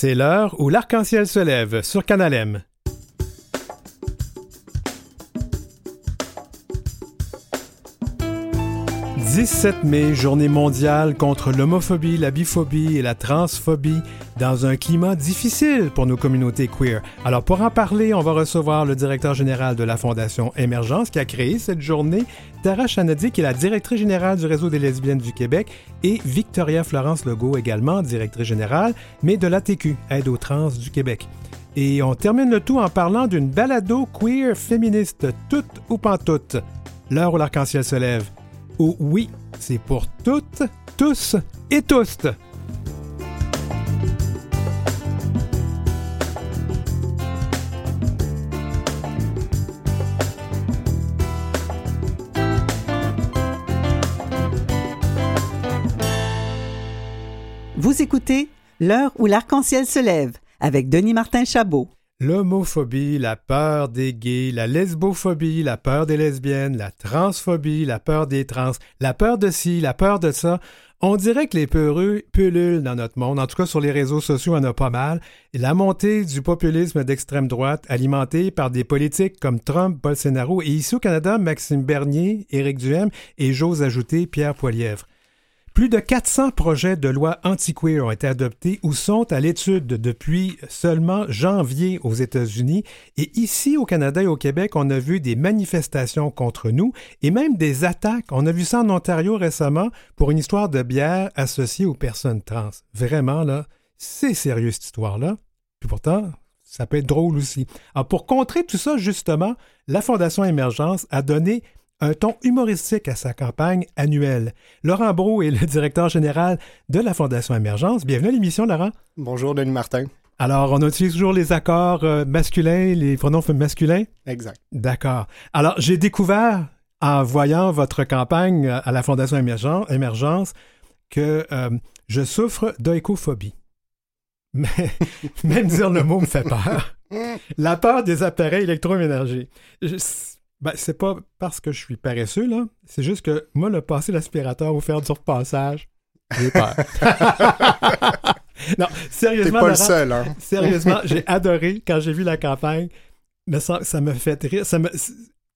C'est l'heure où l'arc-en-ciel se lève sur Canal 17 mai, journée mondiale contre l'homophobie, la biphobie et la transphobie dans un climat difficile pour nos communautés queer. Alors pour en parler, on va recevoir le directeur général de la Fondation Émergence qui a créé cette journée, Tara Chanadi qui est la directrice générale du réseau des lesbiennes du Québec et Victoria Florence Legault également directrice générale, mais de l'ATQ, Aide aux trans du Québec. Et on termine le tout en parlant d'une balado queer féministe, toute ou pas toute. L'heure où l'arc-en-ciel se lève oui, c'est pour toutes, tous et tous. Vous écoutez L'heure où l'arc-en-ciel se lève avec Denis Martin Chabot. L'homophobie, la peur des gays, la lesbophobie, la peur des lesbiennes, la transphobie, la peur des trans, la peur de ci, la peur de ça. On dirait que les peureux pullulent dans notre monde, en tout cas sur les réseaux sociaux, on a pas mal. La montée du populisme d'extrême droite, alimenté par des politiques comme Trump, Bolsonaro, et ici au Canada, Maxime Bernier, Éric Duhem et j'ose ajouter Pierre Poilièvre. Plus de 400 projets de loi anti-queer ont été adoptés ou sont à l'étude depuis seulement janvier aux États-Unis. Et ici, au Canada et au Québec, on a vu des manifestations contre nous et même des attaques. On a vu ça en Ontario récemment pour une histoire de bière associée aux personnes trans. Vraiment, là, c'est sérieux cette histoire-là. Puis pourtant, ça peut être drôle aussi. Alors, pour contrer tout ça, justement, la Fondation Émergence a donné un ton humoristique à sa campagne annuelle. Laurent Brault est le directeur général de la Fondation Émergence. Bienvenue à l'émission, Laurent. Bonjour, Denis Martin. Alors, on utilise toujours les accords euh, masculins, les pronoms masculins? Exact. D'accord. Alors, j'ai découvert, en voyant votre campagne à la Fondation Émergence, que euh, je souffre d'oïcophobie. Mais même dire le mot me fait peur. La peur des appareils électroménagers. Ben, c'est pas parce que je suis paresseux, là. C'est juste que moi, le passer l'aspirateur ou faire du repassage, j'ai peur. non, sérieusement. T'es pas le seul, hein? Sérieusement, j'ai adoré quand j'ai vu la campagne. Mais ça, ça me fait rire. Ça me,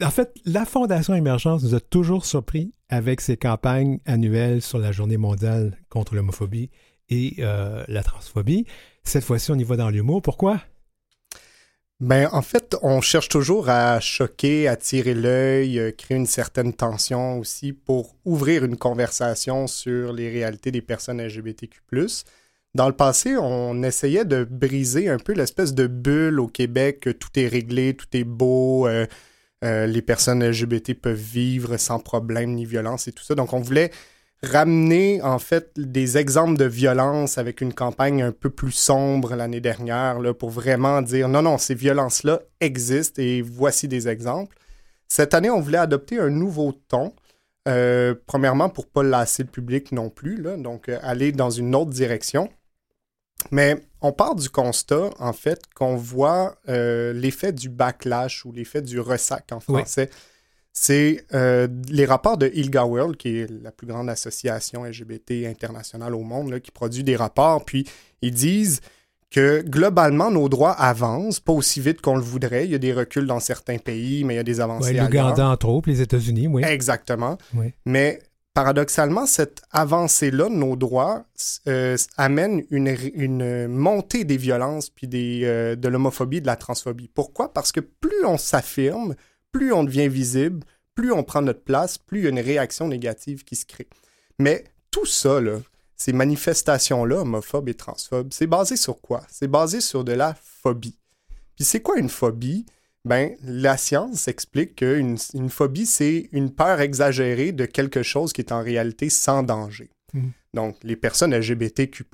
en fait, la Fondation Émergence nous a toujours surpris avec ses campagnes annuelles sur la Journée mondiale contre l'homophobie et euh, la transphobie. Cette fois-ci, on y va dans l'humour. Pourquoi? Ben, en fait, on cherche toujours à choquer, attirer l'œil, euh, créer une certaine tension aussi pour ouvrir une conversation sur les réalités des personnes LGBTQ. Dans le passé, on essayait de briser un peu l'espèce de bulle au Québec, que tout est réglé, tout est beau, euh, euh, les personnes LGBT peuvent vivre sans problème ni violence et tout ça. Donc, on voulait ramener en fait des exemples de violence avec une campagne un peu plus sombre l'année dernière là, pour vraiment dire non, non, ces violences-là existent et voici des exemples. Cette année, on voulait adopter un nouveau ton. Euh, premièrement, pour ne pas lasser le public non plus, là, donc euh, aller dans une autre direction. Mais on part du constat, en fait, qu'on voit euh, l'effet du backlash ou l'effet du ressac en français c'est euh, les rapports de ILGA World, qui est la plus grande association LGBT internationale au monde, qui produit des rapports, puis ils disent que globalement, nos droits avancent, pas aussi vite qu'on le voudrait. Il y a des reculs dans certains pays, mais il y a des avancées ouais, L'Ouganda, entre autres, les États-Unis, oui. Exactement. Mais paradoxalement, cette avancée-là de nos droits euh, amène une, une, montée des violences puis des, euh, de l'homophobie, de la transphobie. Pourquoi? Parce que plus on s'affirme, plus on devient visible, plus on prend notre place, plus il y a une réaction négative qui se crée. Mais tout ça, ces manifestations-là, homophobes et transphobes, c'est basé sur quoi? C'est basé sur de la phobie. Puis c'est quoi une phobie? Ben, la science explique qu'une une phobie, c'est une peur exagérée de quelque chose qui est en réalité sans danger. Hmm. Donc, les personnes LGBTQ+,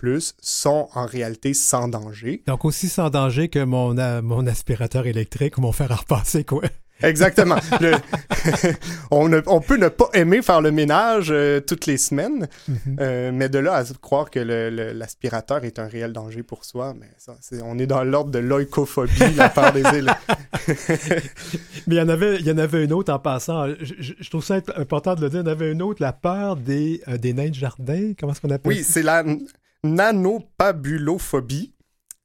sont en réalité sans danger. Donc, aussi sans danger que mon, mon aspirateur électrique ou mon fer à repasser, quoi. Exactement. on, peut ne pas aimer faire le ménage euh, toutes les semaines, mhm. euh, mais de là à croire que l'aspirateur est un réel danger pour soi, mais ça, on est dans l'ordre de l'oïcophobie, la peur des îles. mais il y en avait, il y en avait une autre en passant. Je, trouve ça important de le dire. Il y en avait une autre, la peur des, euh, des nains de jardin. Comment est-ce qu'on appelle Oui, c'est la nanopabulophobie.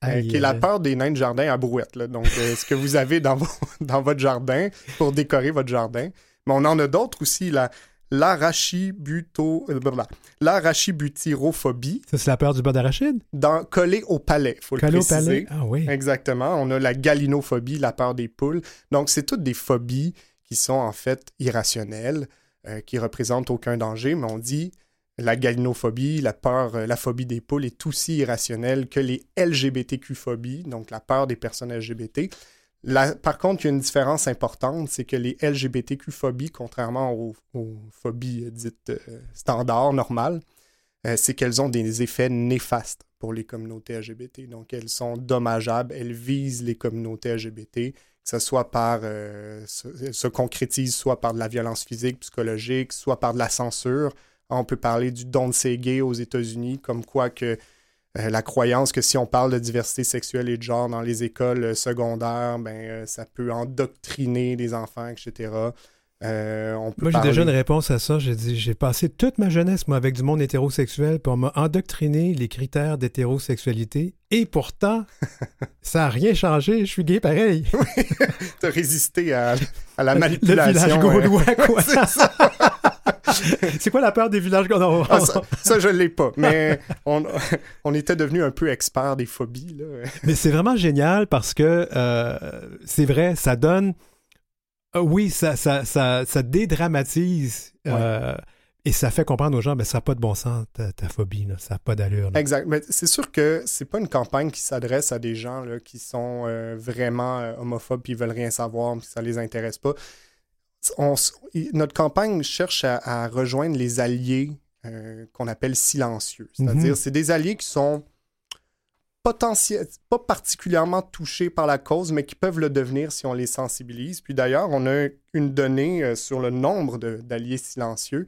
Euh, qui est la peur des nains de jardin à brouette. Donc, euh, ce que vous avez dans, dans votre jardin pour décorer votre jardin. Mais on en a d'autres aussi, la, l'arachibutirophobie. Ça, c'est la peur du beurre d'arachide? Dans, collé au palais, faut le préciser. au palais? Ah oui. Exactement. On a la galinophobie, la peur des poules. Donc, c'est toutes des phobies qui sont en fait irrationnelles, euh, qui représentent aucun danger, mais on dit la galinophobie, la peur, euh, la phobie des poules est aussi irrationnelle que les LGBTQ-phobies, donc la peur des personnes LGBT par contre, il y a une différence importante, c'est que les LGBTQ-phobies, contrairement aux, phobies dites euh, standards, normales, euh, c'est qu'elles ont des effets néfastes pour les communautés LGBT. Donc, elles sont dommageables, elles visent les communautés LGBT, que ce soit par, euh, se, concrétise soit par de la violence physique, psychologique, soit par de la censure. On peut parler du don de say gay aux États-Unis, comme quoi que euh, la croyance que si on parle de diversité sexuelle et de genre dans les écoles euh, secondaires, ben, euh, ça peut endoctriner les enfants, etc. moi, j'ai déjà une réponse à ça. J'ai dit, j'ai passé toute ma jeunesse, moi, avec du monde hétérosexuel, pour m'endoctriner les critères d'hétérosexualité. Et pourtant, ça n'a rien changé. Je suis gay pareil. tu as résisté à, la manipulation. Le village gaulois, quoi. c'est quoi la peur des villages qu'on ah, ça, je ne l'ai pas, mais on, on était devenu un peu expert des phobies. mais c'est vraiment génial parce que euh, c'est vrai, ça donne. Euh, oui, ça, ça, ça, dédramatise. Euh, et ça fait comprendre aux gens, mais ça n'a pas de bon sens, ta, phobie, ça n'a pas d'allure. Exact. Mais c'est sûr que c'est pas une campagne qui s'adresse à des gens là, qui sont vraiment homophobes et veulent rien savoir, puis ça les intéresse pas notre campagne cherche à, rejoindre les alliés euh, qu'on appelle silencieux. C'est-à-dire, mhm. c'est des alliés qui sont pas particulièrement touchés par la cause, mais qui peuvent le devenir si on les sensibilise. Puis d'ailleurs, on a une donnée euh, sur le nombre d'alliés silencieux,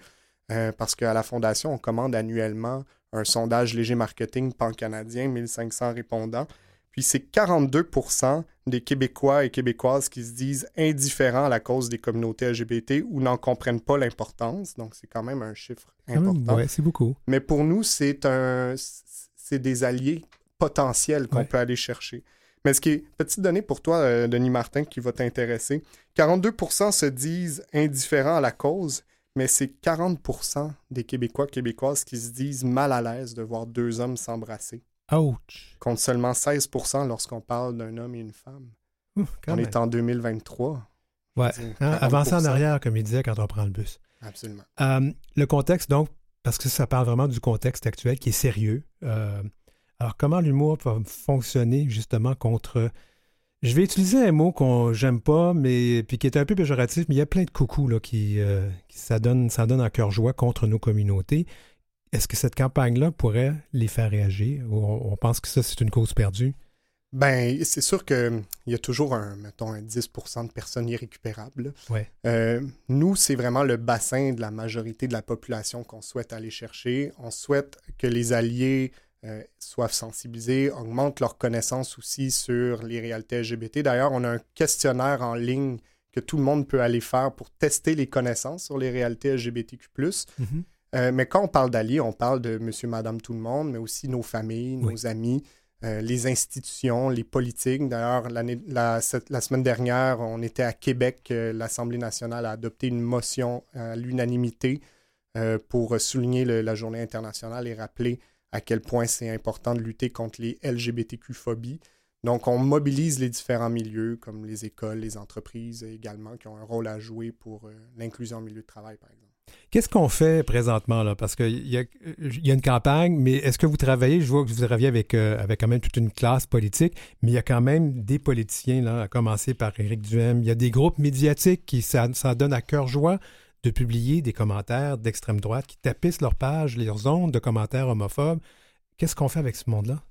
euh, parce qu'à la Fondation, on commande annuellement un sondage léger marketing pan-canadien, 1500 répondants. Puis c'est 42% des Québécois et Québécoises qui se disent indifférents à la cause des communautés LGBT ou n'en comprennent pas l'importance. Donc c'est quand même un chiffre important. Oui, c'est beaucoup. Mais pour nous, c'est un c'est des alliés potentiels qu'on peut aller chercher. Mais ce qui est, petite donnée pour toi, euh, Denis Martin, qui va t'intéresser, 42% se disent indifférents à la cause, mais c'est 40% des Québécois Québécoises qui se disent mal à l'aise de voir deux hommes s'embrasser. Ouch! Contre seulement 16% lorsqu'on parle d'un homme et une femme. on est en 2023. Ouais. Hein, avancer en arrière, comme il disait quand on prend le bus. Absolument. Euh, le contexte, donc, parce que ça parle vraiment du contexte actuel qui est sérieux. Euh, alors, comment l'humour va fonctionner justement contre. Je vais utiliser un mot qu'on j'aime pas, mais puis qui est un peu péjoratif, mais il y a plein de coucous là, qui, euh, qui ça donne, ça donne en cœur joie contre nos communautés. Est-ce que cette campagne-là pourrait les faire réagir? Ou on, pense que ça, c'est une cause perdue? Ben, c'est sûr qu'il y a toujours un, mettons, un 10% de personnes irrécupérables. Ouais. Euh, nous, c'est vraiment le bassin de la majorité de la population qu'on souhaite aller chercher. On souhaite que les alliés euh, soient sensibilisés, augmentent leur connaissance aussi sur les réalités LGBT. D'ailleurs, on a un questionnaire en ligne que tout le monde peut aller faire pour tester les connaissances sur les réalités LGBTQ. Euh, mais quand on parle d'alliés, on parle de monsieur, madame, tout le monde, mais aussi nos familles, nos amis, euh, les institutions, les politiques. D'ailleurs, la, la, semaine dernière, on était à Québec. Euh, L'Assemblée nationale a adopté une motion à l'unanimité pour souligner la journée internationale et rappeler à quel point c'est important de lutter contre les LGBTQ-phobies. Donc, on mobilise les différents milieux, comme les écoles, les entreprises également, qui ont un rôle à jouer pour l'inclusion au milieu de travail, par exemple. Qu'est-ce qu'on fait présentement? Parce qu'il y a, une campagne, mais est-ce que vous travaillez? Je vois que vous travaillez avec, euh, avec quand même toute une classe politique, mais il y a quand même des politiciens, là, à commencer par Éric Duhem. Il y a des groupes médiatiques qui ça, donne à cœur joie de publier des commentaires d'extrême droite qui tapissent leurs pages, leurs ondes de commentaires homophobes. Qu'est-ce qu'on fait avec ce monde-là?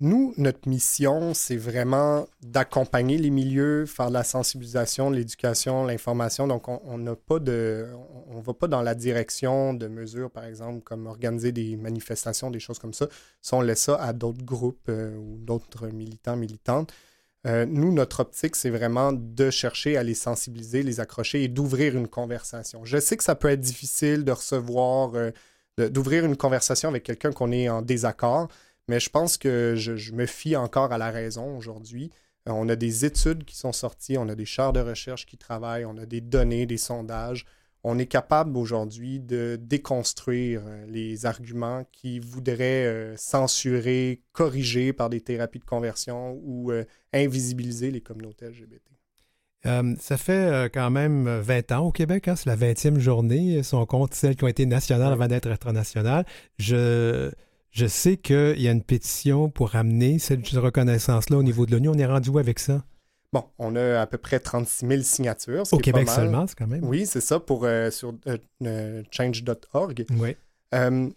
Nous, notre mission, c'est vraiment d'accompagner les milieux, faire de la sensibilisation, l'éducation, l'information. Donc, on n'a pas de, on va pas dans la direction de mesures, par exemple, comme organiser des manifestations, des choses comme ça. Si on laisse ça à d'autres groupes euh, ou d'autres militants, militantes. Euh, nous, notre optique, c'est vraiment de chercher à les sensibiliser, les accrocher et d'ouvrir une conversation. Je sais que ça peut être difficile de recevoir, euh, d'ouvrir une conversation avec quelqu'un qu'on est en désaccord. Mais je pense que je, me fie encore à la raison aujourd'hui. Euh, on a des études qui sont sorties, on a des chars de recherche qui travaillent, on a des données, des sondages. On est capable aujourd'hui de déconstruire euh, les arguments qui voudraient euh, censurer, corriger par des thérapies de conversion ou invisibiliser les communautés LGBT. ça fait quand même 20 ans au Québec, hein, c'est la 20e journée, si on compte celles qui ont été nationales avant d'être internationales. Je, je sais qu'il y a une pétition pour amener cette reconnaissance-là au niveau de l'ONU. On est rendu où avec ça? Bon, on a à peu près 36 000 signatures. Au Québec seulement, c'est quand même. Oui, c'est ça, pour, euh, sur euh, change.org. Oui. Euh,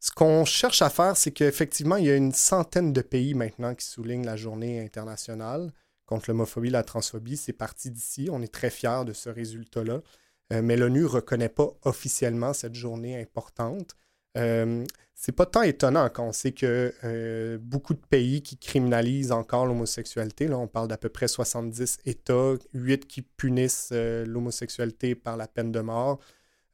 ce qu'on cherche à faire, c'est qu'effectivement, il y a une centaine de pays maintenant qui soulignent la journée internationale contre l'homophobie et la transphobie. C'est parti d'ici. On est très fiers de ce résultat-là. mais l'ONU ne reconnaît pas officiellement cette journée importante. Euh, c'est pas tant étonnant quand on sait que euh, beaucoup de pays qui criminalisent encore l'homosexualité, là on parle d'à peu près 70 États, 8 qui punissent euh, l'homosexualité par la peine de mort,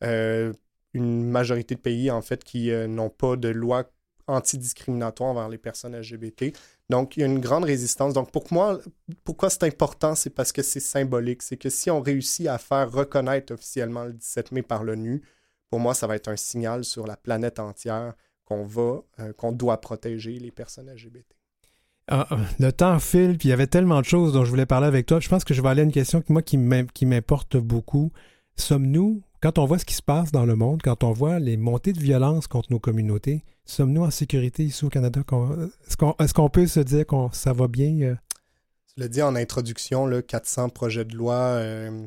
une majorité de pays en fait qui n'ont pas de loi antidiscriminatoire envers les personnes LGBT. Donc, il y a une grande résistance. Donc, pour moi, pourquoi c'est important, c'est parce que c'est symbolique. C'est que si on réussit à faire reconnaître officiellement le 17 mai par l'ONU, pour moi, ça va être un signal sur la planète entière qu'on va, euh, qu'on doit protéger les personnes LGBT. Ah, ah, le temps file, puis il y avait tellement de choses dont je voulais parler avec toi. Je pense que je vais aller à une question qui, moi, qui m'importe beaucoup. Sommes-nous, quand on voit ce qui se passe dans le monde, quand on voit les montées de violence contre nos communautés, sommes-nous en sécurité ici au Canada? Est-ce qu'on peut se dire que ça va bien? Euh? Tu l'as dit en introduction, là, 400 projets de loi euh,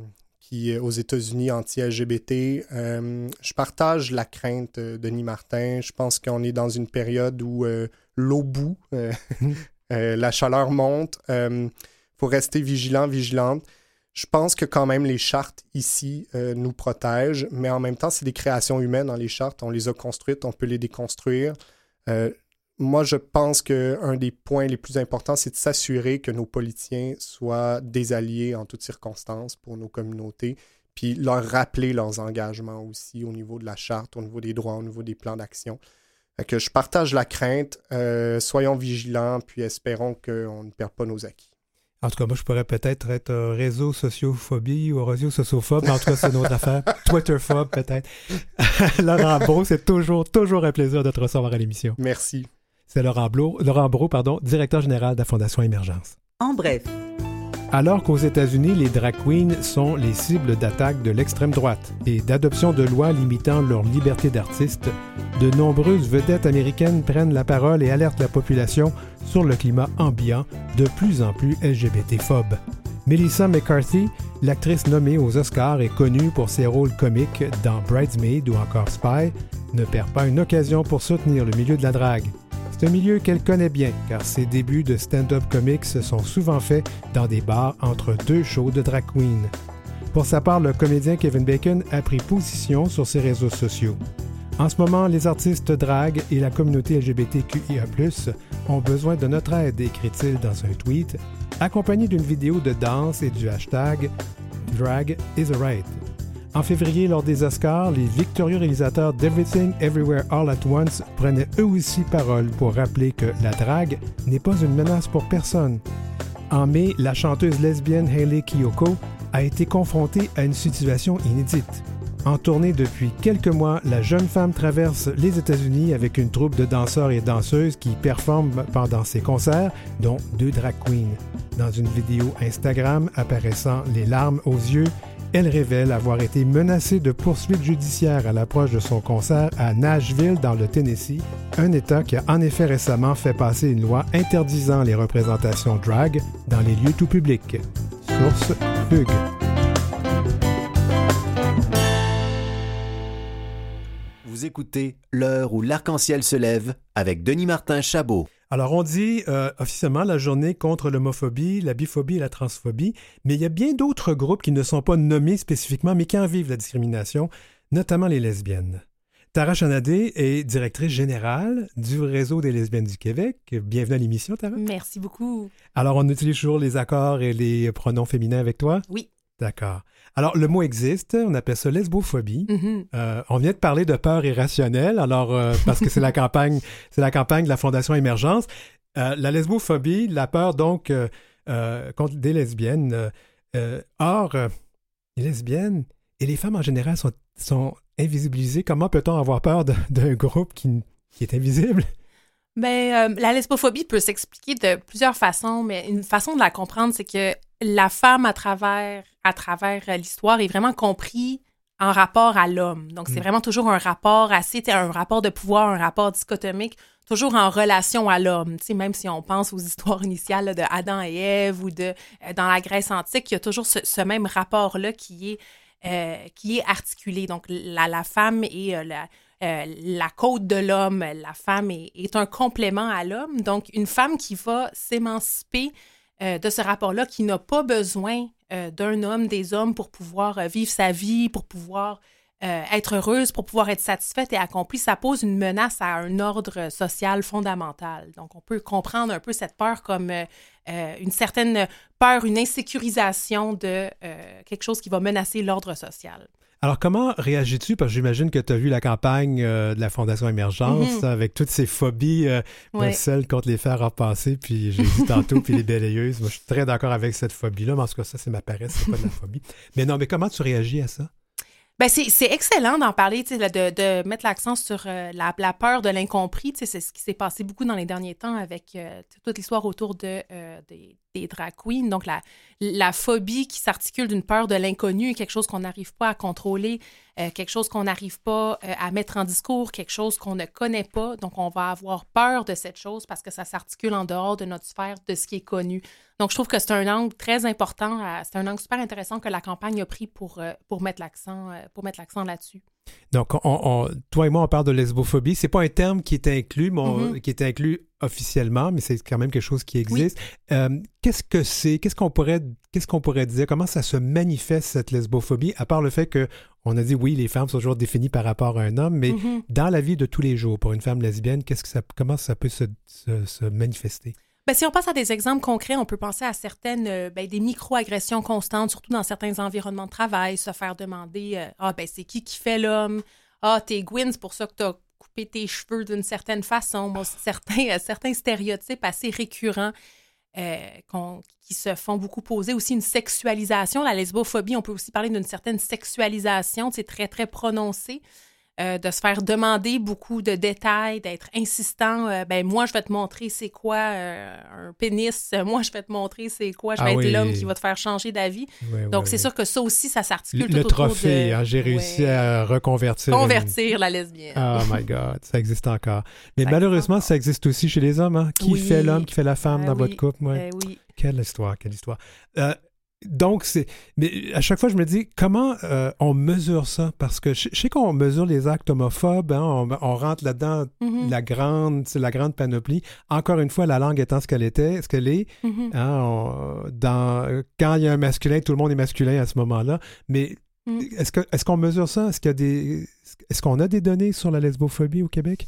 aux États-Unis anti-LGBT. Euh, je partage la crainte de Denis Martin. Je pense qu'on est dans une période où euh, l'eau bout, euh, la chaleur monte. Il faut rester vigilant, vigilante. Je pense que quand même les chartes ici nous protègent, mais en même temps, c'est des créations humaines dans les chartes. On les a construites, on peut les déconstruire moi, je pense qu'un des points les plus importants, c'est de s'assurer que nos politiciens soient des alliés en toutes circonstances pour nos communautés, puis leur rappeler leurs engagements aussi au niveau de la charte, au niveau des droits, au niveau des plans d'action. Que je partage la crainte, euh, soyons vigilants, puis espérons qu'on ne perd pas nos acquis. En tout cas, moi, je pourrais peut-être être réseau sociophobie ou réseau sociophobe, mais en tout cas, c'est une autre affaire. Twitterphobe, peut-être. Laurent Beau, c'est toujours, toujours un plaisir de te recevoir à l'émission. Merci. C'est Laurent, Laurent pardon, directeur général de la Fondation Émergence. En bref. Alors qu'aux États-Unis, les drag queens sont les cibles d'attaques de l'extrême droite et d'adoption de lois limitant leur liberté d'artiste, de nombreuses vedettes américaines prennent la parole et alertent la population sur le climat ambiant de plus en plus LGBT-phobe. Melissa McCarthy, l'actrice nommée aux Oscars et connue pour ses rôles comiques dans Bridesmaid ou encore Spy, ne perd pas une occasion pour soutenir le milieu de la drague. C'est un milieu qu'elle connaît bien, car ses débuts de stand-up comics se sont souvent faits dans des bars entre deux shows de drag queen. Pour sa part, le comédien Kevin Bacon a pris position sur ses réseaux sociaux. En ce moment, les artistes drag et la communauté LGBTQIA+, ont besoin de notre aide, écrit-il dans un tweet, accompagné d'une vidéo de danse et du hashtag Drag is a right. En février, lors des Oscars, les victorieux réalisateurs d'Everything Everywhere All at Once prenaient eux aussi parole pour rappeler que la drague n'est pas une menace pour personne. En mai, la chanteuse lesbienne Hayley Kiyoko a été confrontée à une situation inédite. En tournée depuis quelques mois, la jeune femme traverse les États-Unis avec une troupe de danseurs et danseuses qui performent pendant ses concerts, dont deux drag queens. Dans une vidéo Instagram apparaissant les larmes aux yeux, elle révèle avoir été menacée de poursuites judiciaires à l'approche de son concert à Nashville, dans le Tennessee, un État qui a en effet récemment fait passer une loi interdisant les représentations drag dans les lieux tout publics. Source Hugues. Vous écoutez L'heure où l'arc-en-ciel se lève avec Denis Martin Chabot. Alors, on dit euh, officiellement la journée contre l'homophobie, la biphobie et la transphobie, mais il y a bien d'autres groupes qui ne sont pas nommés spécifiquement, mais qui en vivent la discrimination, notamment les lesbiennes. Tara Chanadé est directrice générale du Réseau des lesbiennes du Québec. Bienvenue à l'émission, Tara. Merci beaucoup. Alors, on utilise toujours les accords et les pronoms féminins avec toi? Oui. D'accord. Alors, le mot existe, on appelle ça lesbophobie. Mhm. Euh, on vient de parler de peur irrationnelle, alors euh, parce que c'est la campagne, c'est la campagne de la Fondation Émergence. Euh, la lesbophobie, la peur donc contre des lesbiennes. or, les lesbiennes et les femmes en général sont, sont invisibilisées. Comment peut-on avoir peur d'un groupe qui, qui est invisible? Ben, euh, la lesbophobie peut s'expliquer de plusieurs façons, mais une façon de la comprendre, c'est que la femme, à travers, à travers euh, l'histoire, est vraiment compris en rapport à l'homme. Donc, c'est Mm. vraiment toujours un rapport assez, un rapport de pouvoir, un rapport dichotomique, toujours en relation à l'homme. Même si on pense aux histoires initiales là, de Adam et Ève ou de euh, dans la Grèce antique, il y a toujours ce, ce même rapport-là qui est euh, qui est articulé. Donc, la, la femme est euh, la, euh, la côte de l'homme, la femme est, est un complément à l'homme. Donc, une femme qui va s'émanciper euh, de ce rapport-là, qui n'a pas besoin euh, d'un homme, des hommes pour pouvoir euh, vivre sa vie, pour pouvoir être heureuse, pour pouvoir être satisfaite et accomplie, ça pose une menace à un ordre social fondamental. Donc, on peut comprendre un peu cette peur comme une certaine peur, une insécurisation de quelque chose qui va menacer l'ordre social. Alors, comment réagis-tu? Parce que j'imagine que tu as vu la campagne euh, de la Fondation Émergence Mhm. avec toutes ces phobies, euh, Ouais. celles contre les fers repasser, puis j'ai dit tantôt, puis les balayeuses. Moi, je suis très d'accord avec cette phobie-là, mais en tout cas, ça, c'est ma paresse, c'est pas de la phobie. Mais non, mais comment tu réagis à ça? Ben c'est, excellent d'en parler, de, de mettre l'accent sur euh, la, la peur de l'incompris. C'est ce qui s'est passé beaucoup dans les derniers temps avec euh, toute l'histoire autour de, euh, des, des drag queens. Donc, la, la phobie qui s'articule d'une peur de l'inconnu, quelque chose qu'on n'arrive pas à contrôler, euh, quelque chose qu'on n'arrive pas euh, à mettre en discours, quelque chose qu'on ne connaît pas. Donc, on va avoir peur de cette chose parce que ça s'articule en dehors de notre sphère, de ce qui est connu. Donc, je trouve que c'est un angle très important, à- c'est un angle super intéressant que la campagne a pris pour, euh, pour mettre l'accent euh, là-dessus. Donc, on- on- toi et moi, on parle de lesbophobie. C'est pas un terme qui est inclus, mais on- Mhm. qui est inclus officiellement, mais c'est quand même quelque chose qui existe. Euh, qu'est-ce que c'est? Qu'est-ce qu'on pourrait, qu'est-ce qu'on pourrait dire? Comment ça se manifeste, cette lesbophobie, à part le fait que on a dit, oui, les femmes sont toujours définies par rapport à un homme, mais Mhm. dans la vie de tous les jours, pour une femme lesbienne, qu'est-ce que ça, comment ça peut se, se- se manifester? Ben, si on passe à des exemples concrets, on peut penser à certaines, euh, ben, des micro-agressions constantes, surtout dans certains environnements de travail, se faire demander euh, Ah, ben, c'est qui qui fait l'homme? Ah, t'es Gwyn, c'est pour ça que t'as coupé tes cheveux d'une certaine façon. Bon, certains, euh, certains stéréotypes assez récurrents euh, qui se font beaucoup poser. Aussi une sexualisation, la lesbophobie, on peut aussi parler d'une certaine sexualisation, c'est très, très prononcé. Euh, de se faire demander beaucoup de détails, d'être insistant. euh, ben moi, je vais te montrer c'est quoi euh, un pénis. Moi, je vais te montrer c'est quoi. Je vais Ah être oui. l'homme qui va te faire changer d'avis. Donc, c'est sûr que ça aussi, ça s'articule Le tout trophée, de... hein, j'ai réussi à reconvertir. une- Convertir la lesbienne. Oh my God, ça existe encore. Mais Ça malheureusement, ça existe aussi chez les hommes. hein. Qui fait l'homme, qui fait la femme Ah dans votre couple? Ouais. Ben oui. Quelle histoire, quelle histoire. Euh, donc, c'est. Mais à chaque fois, je me dis, comment euh, on mesure ça? Parce que je, je sais qu'on mesure les actes homophobes, hein, on, on rentre là-dedans Mhm, la grande, la grande panoplie. Encore une fois, la langue étant ce qu'elle était, ce qu'elle est. mhm, hein, on- dans, quand il y a un masculin, tout le monde est masculin à ce moment-là. Mais Mhm. est-ce que est-ce qu'on mesure ça? Est-ce qu'il y a des. Est-ce qu'on a des données sur la lesbophobie au Québec?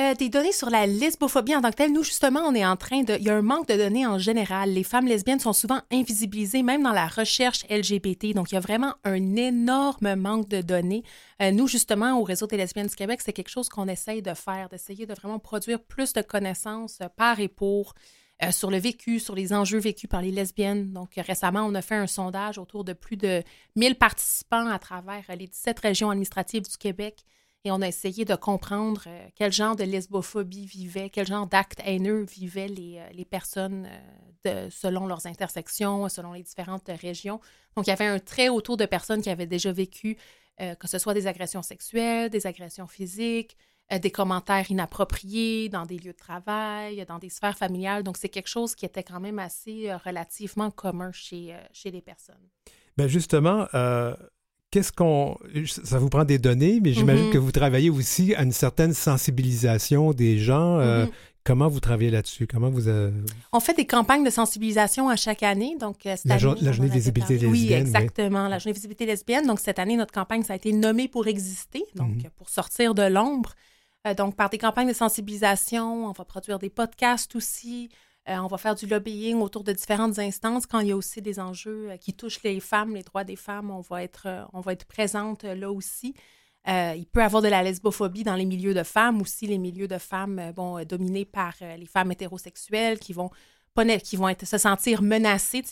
Euh, des données sur la lesbophobie en tant que telle, nous, justement, on est en train de... Il y a un manque de données en général. Les femmes lesbiennes sont souvent invisibilisées, même dans la recherche LGBT. Donc, il y a vraiment un énorme manque de données. Euh, nous, justement, au Réseau des lesbiennes du Québec, c'est quelque chose qu'on essaye de faire, d'essayer de vraiment produire plus de connaissances euh, par et pour sur le vécu, sur les enjeux vécus par les lesbiennes. Donc, récemment, on a fait un sondage autour de plus de 1000 participants à travers les 17 régions administratives du Québec. Et on a essayé de comprendre euh, quel genre de lesbophobie vivait, quel genre d'actes haineux vivaient les, euh, les personnes euh, selon leurs intersections, selon les différentes régions. Donc, il y avait un très haut taux de personnes qui avaient déjà vécu, que ce soit des agressions sexuelles, des agressions physiques, des commentaires inappropriés dans des lieux de travail, dans des sphères familiales. Donc, c'est quelque chose qui était quand même assez relativement commun chez, chez les personnes. Ben justement, qu'est-ce qu'on. Ça vous prend des données, mais j'imagine Mhm. que vous travaillez aussi à une certaine sensibilisation des gens. euh, Mhm. Comment vous travaillez là-dessus? Comment vous. euh, On fait des campagnes de sensibilisation à chaque année. Donc, euh, cette La année, la journée visibilité lesbienne, Oui, exactement. La journée visibilité lesbienne. Donc, cette année, notre campagne, ça a été nommé pour exister, donc Mhm. pour sortir de l'ombre. Euh, donc, par des campagnes de sensibilisation, on va produire des podcasts aussi. Euh, on va faire du lobbying autour de différentes instances. Quand il y a aussi des enjeux euh, qui touchent les femmes, les droits des femmes, on va être, euh, on va être présente là aussi. il peut avoir de la lesbophobie dans les milieux de femmes, aussi les milieux de femmes bon, dominés par les femmes hétérosexuelles qui vont qui vont être, se sentir menacées.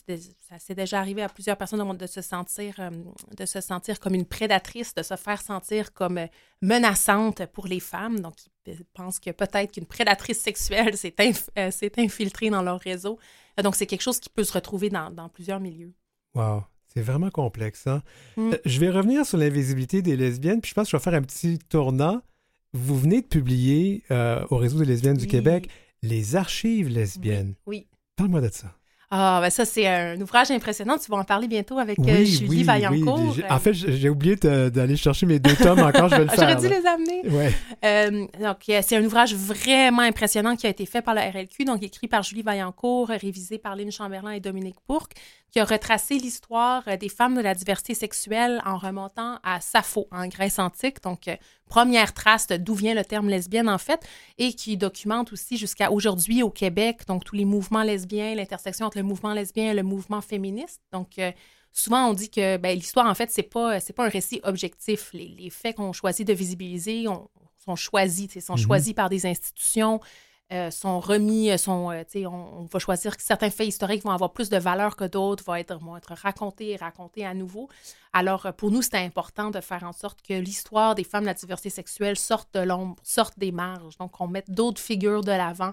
Ça s'est déjà arrivé à plusieurs personnes de se sentir, euh, de se sentir comme une prédatrice, de se faire sentir comme euh, menaçante pour les femmes. Donc, ils pensent que peut-être qu'une prédatrice sexuelle s'est euh, infiltrée dans leur réseau. Donc, c'est quelque chose qui peut se retrouver dans, dans plusieurs milieux. Wow. C'est vraiment complexe. Hein? Mm. Je vais revenir sur l'invisibilité des lesbiennes, puis je pense que je vais faire un petit tournant. Vous venez de publier au Réseau des lesbiennes du Québec les archives lesbiennes. Oui. Parle-moi de ça. Ah, ben ça, c'est un ouvrage impressionnant. Tu vas en parler bientôt avec euh, Julie Vaillancourt. Oui. En fait, j'ai oublié d'aller chercher mes deux tomes encore. Je vais le faire. J'aurais dû les amener. Ouais. Euh, donc, c'est un ouvrage vraiment impressionnant qui a été fait par la RLQ, donc écrit par Julie Vaillancourt, révisé par Lynn Chamberlain et Dominique Bourque, qui a retracé l'histoire des femmes de la diversité sexuelle en remontant à Sappho, en Grèce antique. Donc, euh, première trace d'où vient le terme lesbienne, en fait, et qui documente aussi jusqu'à aujourd'hui au Québec, donc tous les mouvements lesbiens, l'intersection entre le mouvement lesbien et le mouvement féministe. Donc, euh, souvent, on dit que ben, l'histoire, en fait, c'est pas, c'est pas un récit objectif. Les, faits qu'on choisit de visibiliser sont choisis, sont mm-hmm. choisis par des institutions, euh, sont remis, euh, sont, on, on, va choisir que certains faits historiques vont avoir plus de valeur que d'autres, vont être, vont être racontés et racontés à nouveau. Alors, pour nous, c'était important de faire en sorte que l'histoire des femmes de la diversité sexuelle sorte de l'ombre, sorte des marges. Donc, on mette d'autres figures de l'avant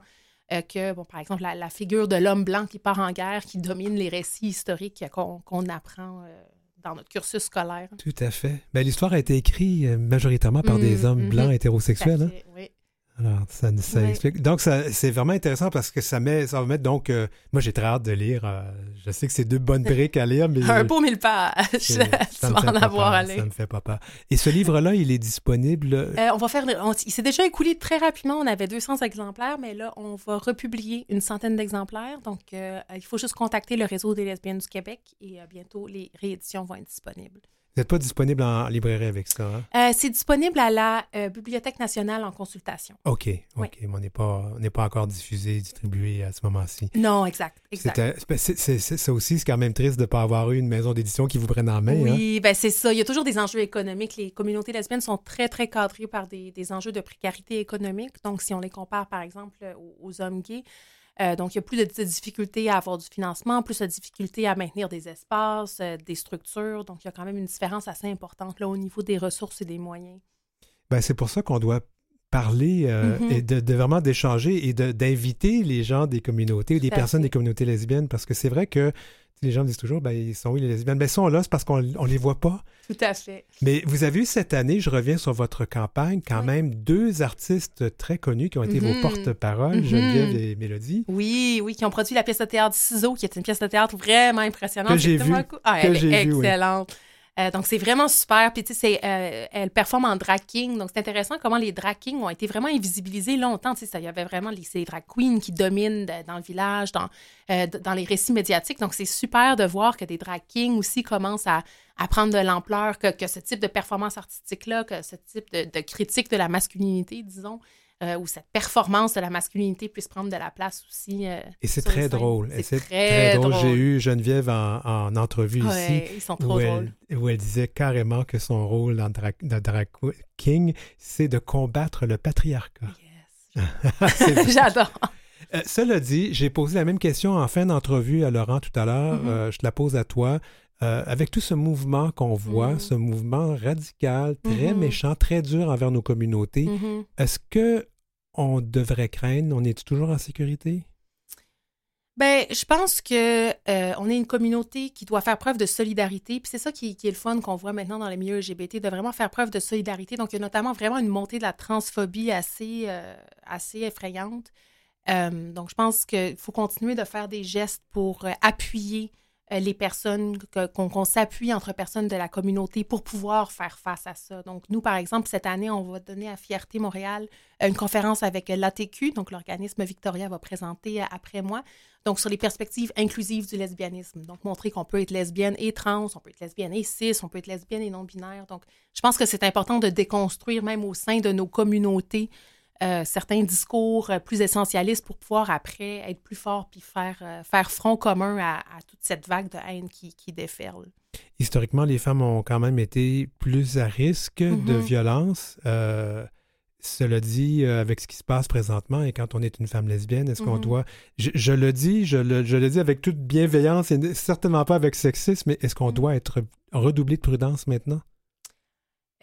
euh, que, bon, par exemple, la, figure de l'homme blanc qui part en guerre, qui domine les récits historiques qu'on apprend euh, dans notre cursus scolaire. Tout à fait. Ben, L'histoire a été écrite euh, majoritairement par des mmh, hommes blancs mmh. hétérosexuels. Hein? Oui. Alors, ça, ça explique. Donc, c'est vraiment intéressant parce que ça met, ça va mettre donc. Euh, moi, j'ai très hâte de lire. Euh, je sais que c'est deux bonnes briques à lire, mais. Un beau mille pages. ça en avoir à lire. Ça me fait pas peur. Et ce livre-là, il est disponible. Euh, on va faire. il s'est déjà écoulé très rapidement. On avait 200 exemplaires, mais là, on va republier une centaine d'exemplaires. Donc, il faut juste contacter le réseau des lesbiennes du Québec et bientôt, les rééditions vont être disponibles. Vous n'êtes pas disponible en librairie avec ça? Hein? Euh, c'est disponible à la euh, Bibliothèque nationale en consultation. OK, OK. Mais on n'est pas, pas encore diffusé, distribué à ce moment-ci. Non, exact. exact. C'est, ça aussi, c'est quand même triste de ne pas avoir eu une maison d'édition qui vous prenne en main. Oui, hein? ben c'est ça. Il y a toujours des enjeux économiques. Les communautés lesbiennes sont très, très cadrées par des, des enjeux de précarité économique. Donc, si on les compare, par exemple, aux hommes gays, euh, donc, il y a plus de, difficultés à avoir du financement, plus de difficultés à maintenir des espaces, euh, des structures. Donc, il y a quand même une différence assez importante là, au niveau des ressources et des moyens. Ben, c'est pour ça qu'on doit parler euh, mm-hmm. et de, vraiment d'échanger et d'inviter les gens des communautés, des personnes des communautés lesbiennes, parce que c'est vrai que les gens disent toujours, ben, ils sont où les lesbiennes? Ben, ils sont là, c'est parce qu'on ne les voit pas. Tout à fait. Mais vous avez eu cette année, je reviens sur votre campagne, quand même deux artistes très connus qui ont été vos mhm. porte-parole, mhm. Geneviève et Mélodie. Oui, oui, qui ont produit la pièce de théâtre Ciseaux, qui est une pièce de théâtre vraiment impressionnante. Que j'ai vue. Ah, elle est excellente. Euh, donc, c'est vraiment super. Puis, tu sais, euh, elle performe en drag king. Donc, c'est intéressant comment les drag kings ont été vraiment invisibilisés longtemps. Tu sais, il y avait vraiment les, drag queens qui dominent dans le village, dans, euh, dans les récits médiatiques. Donc, c'est super de voir que des drag kings aussi commencent à, prendre de l'ampleur, que, ce type de performance artistique-là, que ce type de critique de la masculinité, disons, euh, où cette performance de la masculinité puisse prendre de la place aussi. Euh, et c'est très drôle. C'est très, drôle. J'ai eu Geneviève en, entrevue ici. Ils sont trop où drôles. Elle, où elle disait carrément que son rôle dans Drag, Drag King, c'est de combattre le patriarcat. Yes. J'adore. Euh, cela dit, j'ai posé la même question en fin d'entrevue à Laurent tout à l'heure. Mm-hmm. je te la pose à toi. Euh, avec tout ce mouvement qu'on voit, mm. ce mouvement radical, très mm-hmm. méchant, très dur envers nos communautés, mm-hmm. est-ce que on devrait craindre, on est toujours en sécurité? Ben, je pense que euh, on est une communauté qui doit faire preuve de solidarité. Puis c'est ça qui, est le fun qu'on voit maintenant dans les milieux LGBT, de vraiment faire preuve de solidarité. Donc, il y a notamment vraiment une montée de la transphobie assez, euh, assez effrayante. donc, je pense qu'il faut continuer de faire des gestes pour appuyer les personnes, qu'on s'appuie entre personnes de la communauté pour pouvoir faire face à ça. Donc, nous, par exemple, cette année, on va donner à Fierté Montréal euh, une conférence avec l'ATQ, donc l'organisme Victoria va présenter euh, après moi, donc sur les perspectives inclusives du lesbianisme. Donc, montrer qu'on peut être lesbienne et trans, on peut être lesbienne et cis, on peut être lesbienne et non-binaire. Donc, je pense que c'est important de déconstruire même au sein de nos communautés euh, certains discours euh, plus essentialistes pour pouvoir après être plus fort puis faire, euh, faire front commun à, toute cette vague de haine qui, qui, déferle. Historiquement, les femmes ont quand même été plus à risque de mm-hmm. violence. Cela dit, avec ce qui se passe présentement, et quand on est une femme lesbienne, est-ce qu'on mm-hmm. doit... Je, le dis, je le, je le, dis avec toute bienveillance et certainement pas avec sexisme, mais est-ce qu'on mm. doit être redoublé de prudence maintenant?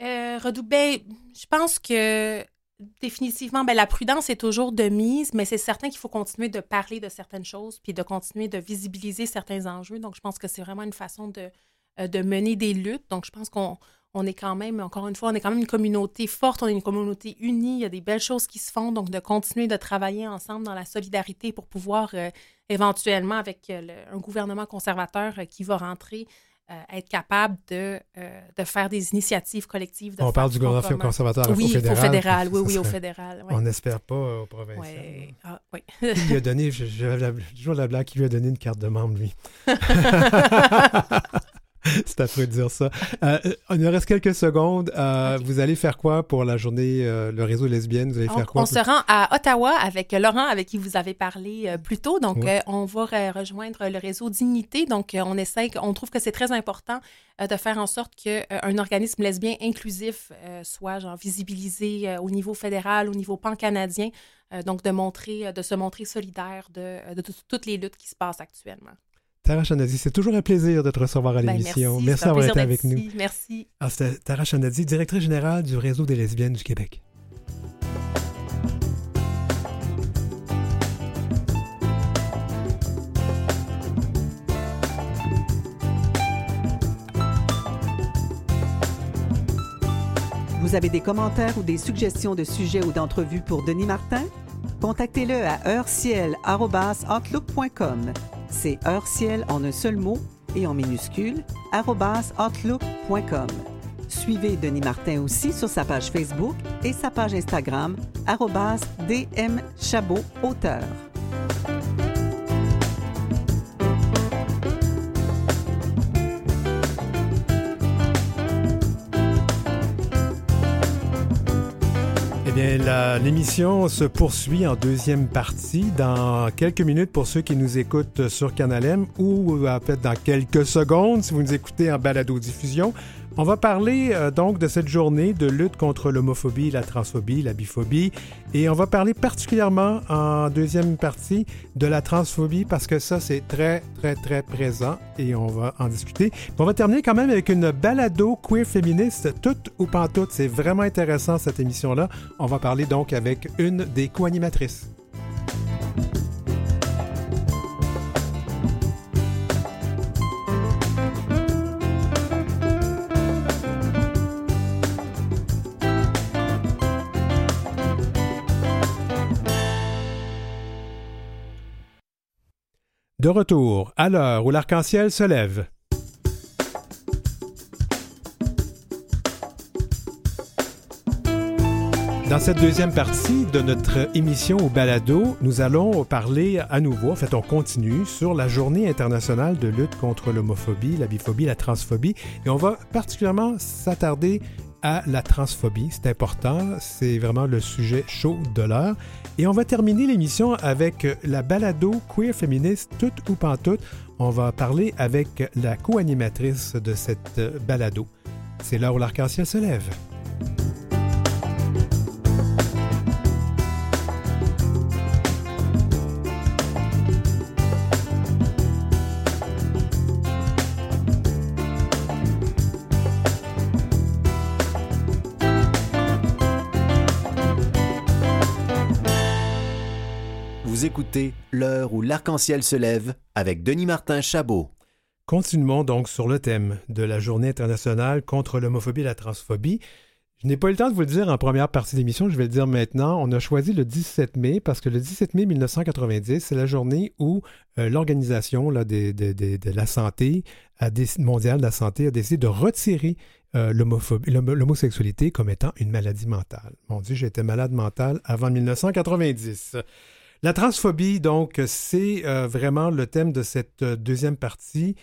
Euh, ben, je pense que définitivement, ben, la prudence est toujours de mise, mais c'est certain qu'il faut continuer de parler de certaines choses, puis de continuer de visibiliser certains enjeux. Donc, je pense que c'est vraiment une façon de, euh, mener des luttes. Donc, je pense qu'on on est quand même, encore une fois, on est quand même une communauté forte, on est une communauté unie, il y a des belles choses qui se font, donc de continuer de travailler ensemble dans la solidarité pour pouvoir euh, éventuellement, avec euh, un gouvernement conservateur qui va rentrer, euh, être capable de, euh, de, faire des initiatives collectives. on parle du gouvernement conservateur oui, au fédéral. Au fédéral oui, oui, au fédéral. On n'espère pas euh, au provincial. Ah, oui. il lui a donné, j'ai toujours la blague, qui lui a donné une carte de membre, lui. C'est affreux de dire ça. Euh, il nous reste quelques secondes. Euh, vous allez faire quoi pour la journée, euh, le réseau lesbienne? Vous allez faire quoi? On se rend à Ottawa avec Laurent, avec qui vous avez parlé plus tôt. Donc, on va rejoindre le réseau Dignité. Donc, on essaie, on trouve que c'est très important de faire en sorte qu'un organisme lesbien inclusif soit genre, visibilisé au niveau fédéral, au niveau pan-canadien. donc, de, montrer, de se montrer solidaire de, de toutes les luttes qui se passent actuellement. Tara Chanadi, c'est toujours un plaisir de te recevoir à ben, l'émission. merci, d'avoir été avec nous. Merci. Ah, c'était Tara Chanadi, directrice générale du Réseau des lesbiennes du Québec. Vous avez des commentaires ou des suggestions de sujets ou d'entrevues pour Denis Martin? Contactez-le à heurciel.outlook.com. C'est heurciel en un seul mot et en minuscule, outlook.com. Suivez Denis Martin aussi sur sa page Facebook et sa page Instagram, dmchabot auteur. L'émission se poursuit en deuxième partie dans quelques minutes pour ceux qui nous écoutent sur Canal M ou peut-être dans quelques secondes si vous nous écoutez en balado-diffusion. On va parler euh, donc de cette journée de lutte contre l'homophobie, la transphobie, la biphobie et on va parler particulièrement en deuxième partie de la transphobie parce que ça c'est très très très présent et on va en discuter. On va terminer quand même avec une balado queer féministe toute ou pas toute. C'est vraiment intéressant cette émission là. On va parler donc avec une des co-animatrices. De retour à l'heure où l'arc-en-ciel se lève. Dans cette deuxième partie de notre émission au balado, nous allons parler à nouveau, en fait on continue, sur la journée internationale de lutte contre l'homophobie, la biphobie, la transphobie, et on va particulièrement s'attarder à la transphobie. C'est important, c'est vraiment le sujet chaud de l'heure. Et on va terminer l'émission avec la balado queer féministe toute ou pas toute. On va parler avec la co-animatrice de cette balado. C'est l'heure où l'arc-en-ciel se lève. Écoutez L'heure où l'arc-en-ciel se lève avec Denis Martin Chabot. Continuons donc sur le thème de la Journée internationale contre l'homophobie et la transphobie. Je n'ai pas eu le temps de vous le dire en première partie d'émission, je vais le dire maintenant. On a choisi le 17 mai parce que le 17 mai 1990, c'est la journée où euh, l'Organisation de, la santé mondiale de la santé a décidé de retirer euh, l'homosexualité comme étant une maladie mentale. Mon Dieu, j'étais malade mentale avant 1990. La transphobie, donc, c'est euh, vraiment le thème de cette euh, deuxième partie.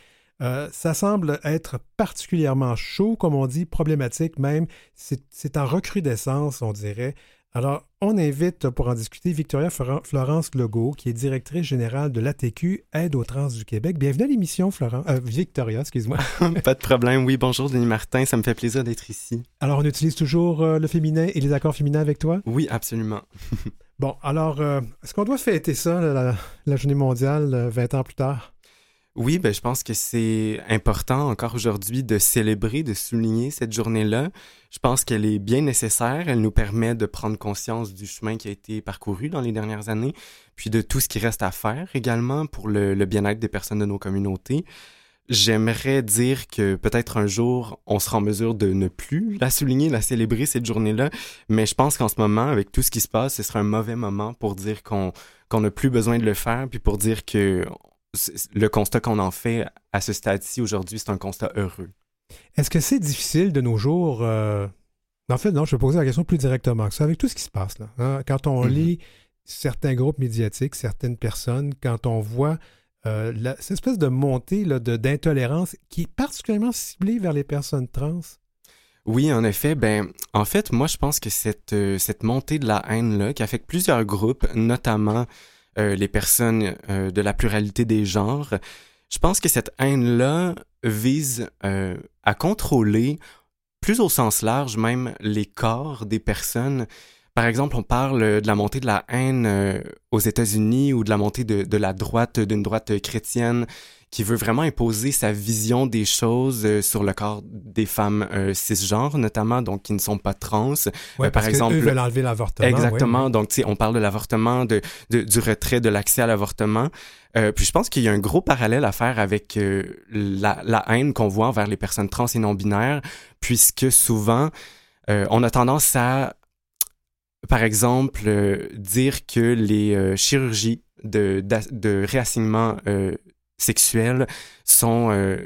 Euh, ça semble être particulièrement chaud, comme on dit, problématique même. C'est en recrudescence, on dirait, Alors, on invite pour en discuter Victoria Florence Legault, qui est directrice générale de l'ATQ Aide aux trans du Québec. Bienvenue à l'émission, Florence. Euh, Victoria, excuse-moi. Pas de problème. Oui, bonjour, Denis Martin. Ça me fait plaisir d'être ici. Alors, on utilise toujours le féminin et les accords féminins avec toi? Oui, absolument. bon, alors, euh, est-ce qu'on doit fêter ça, la, journée mondiale, 20 ans plus tard? Oui, ben, je pense que c'est important encore aujourd'hui de célébrer, de souligner cette journée-là. Je pense qu'elle est bien nécessaire. Elle nous permet de prendre conscience du chemin qui a été parcouru dans les dernières années, puis de tout ce qui reste à faire également pour le, bien-être des personnes de nos communautés. J'aimerais dire que peut-être un jour, on sera en mesure de ne plus la souligner, la célébrer cette journée-là, mais je pense qu'en ce moment, avec tout ce qui se passe, ce sera un mauvais moment pour dire qu'on qu'on n'a plus besoin de le faire, puis pour dire que le constat qu'on en fait à ce stade-ci aujourd'hui, c'est un constat heureux. Est-ce que c'est difficile de nos jours euh, En fait, non, je vais poser la question plus directement que ça, avec tout ce qui se passe là. Hein. Quand on mm-hmm. lit certains groupes médiatiques, certaines personnes, quand on voit euh, cette espèce de montée d'intolérance qui est particulièrement ciblée vers les personnes trans. Oui, en effet. Ben, en fait, moi, je pense que cette, euh, cette montée de la haine-là, qui affecte plusieurs groupes, notamment euh, les personnes de la pluralité des genres. Je pense que cette haine-là vise à contrôler, plus au sens large même, les corps des personnes. Par exemple, on parle de la montée de la haine aux États-Unis ou de la montée de, de la droite, d'une droite chrétienne qui veut vraiment imposer sa vision des choses euh, sur le corps des femmes euh, cisgenres, notamment, donc qui ne sont pas trans. Ouais, euh, par exemple, eux veulent enlever l'avortement. Exactement. Donc, tu sais, on parle de l'avortement, de, de, du retrait de l'accès à l'avortement. Euh, puis je pense qu'il y a un gros parallèle à faire avec la, la, haine qu'on voit envers les personnes trans et non binaires, puisque souvent on a tendance à, par exemple, dire que les chirurgies de, de, de réassignement sexuelles sont euh,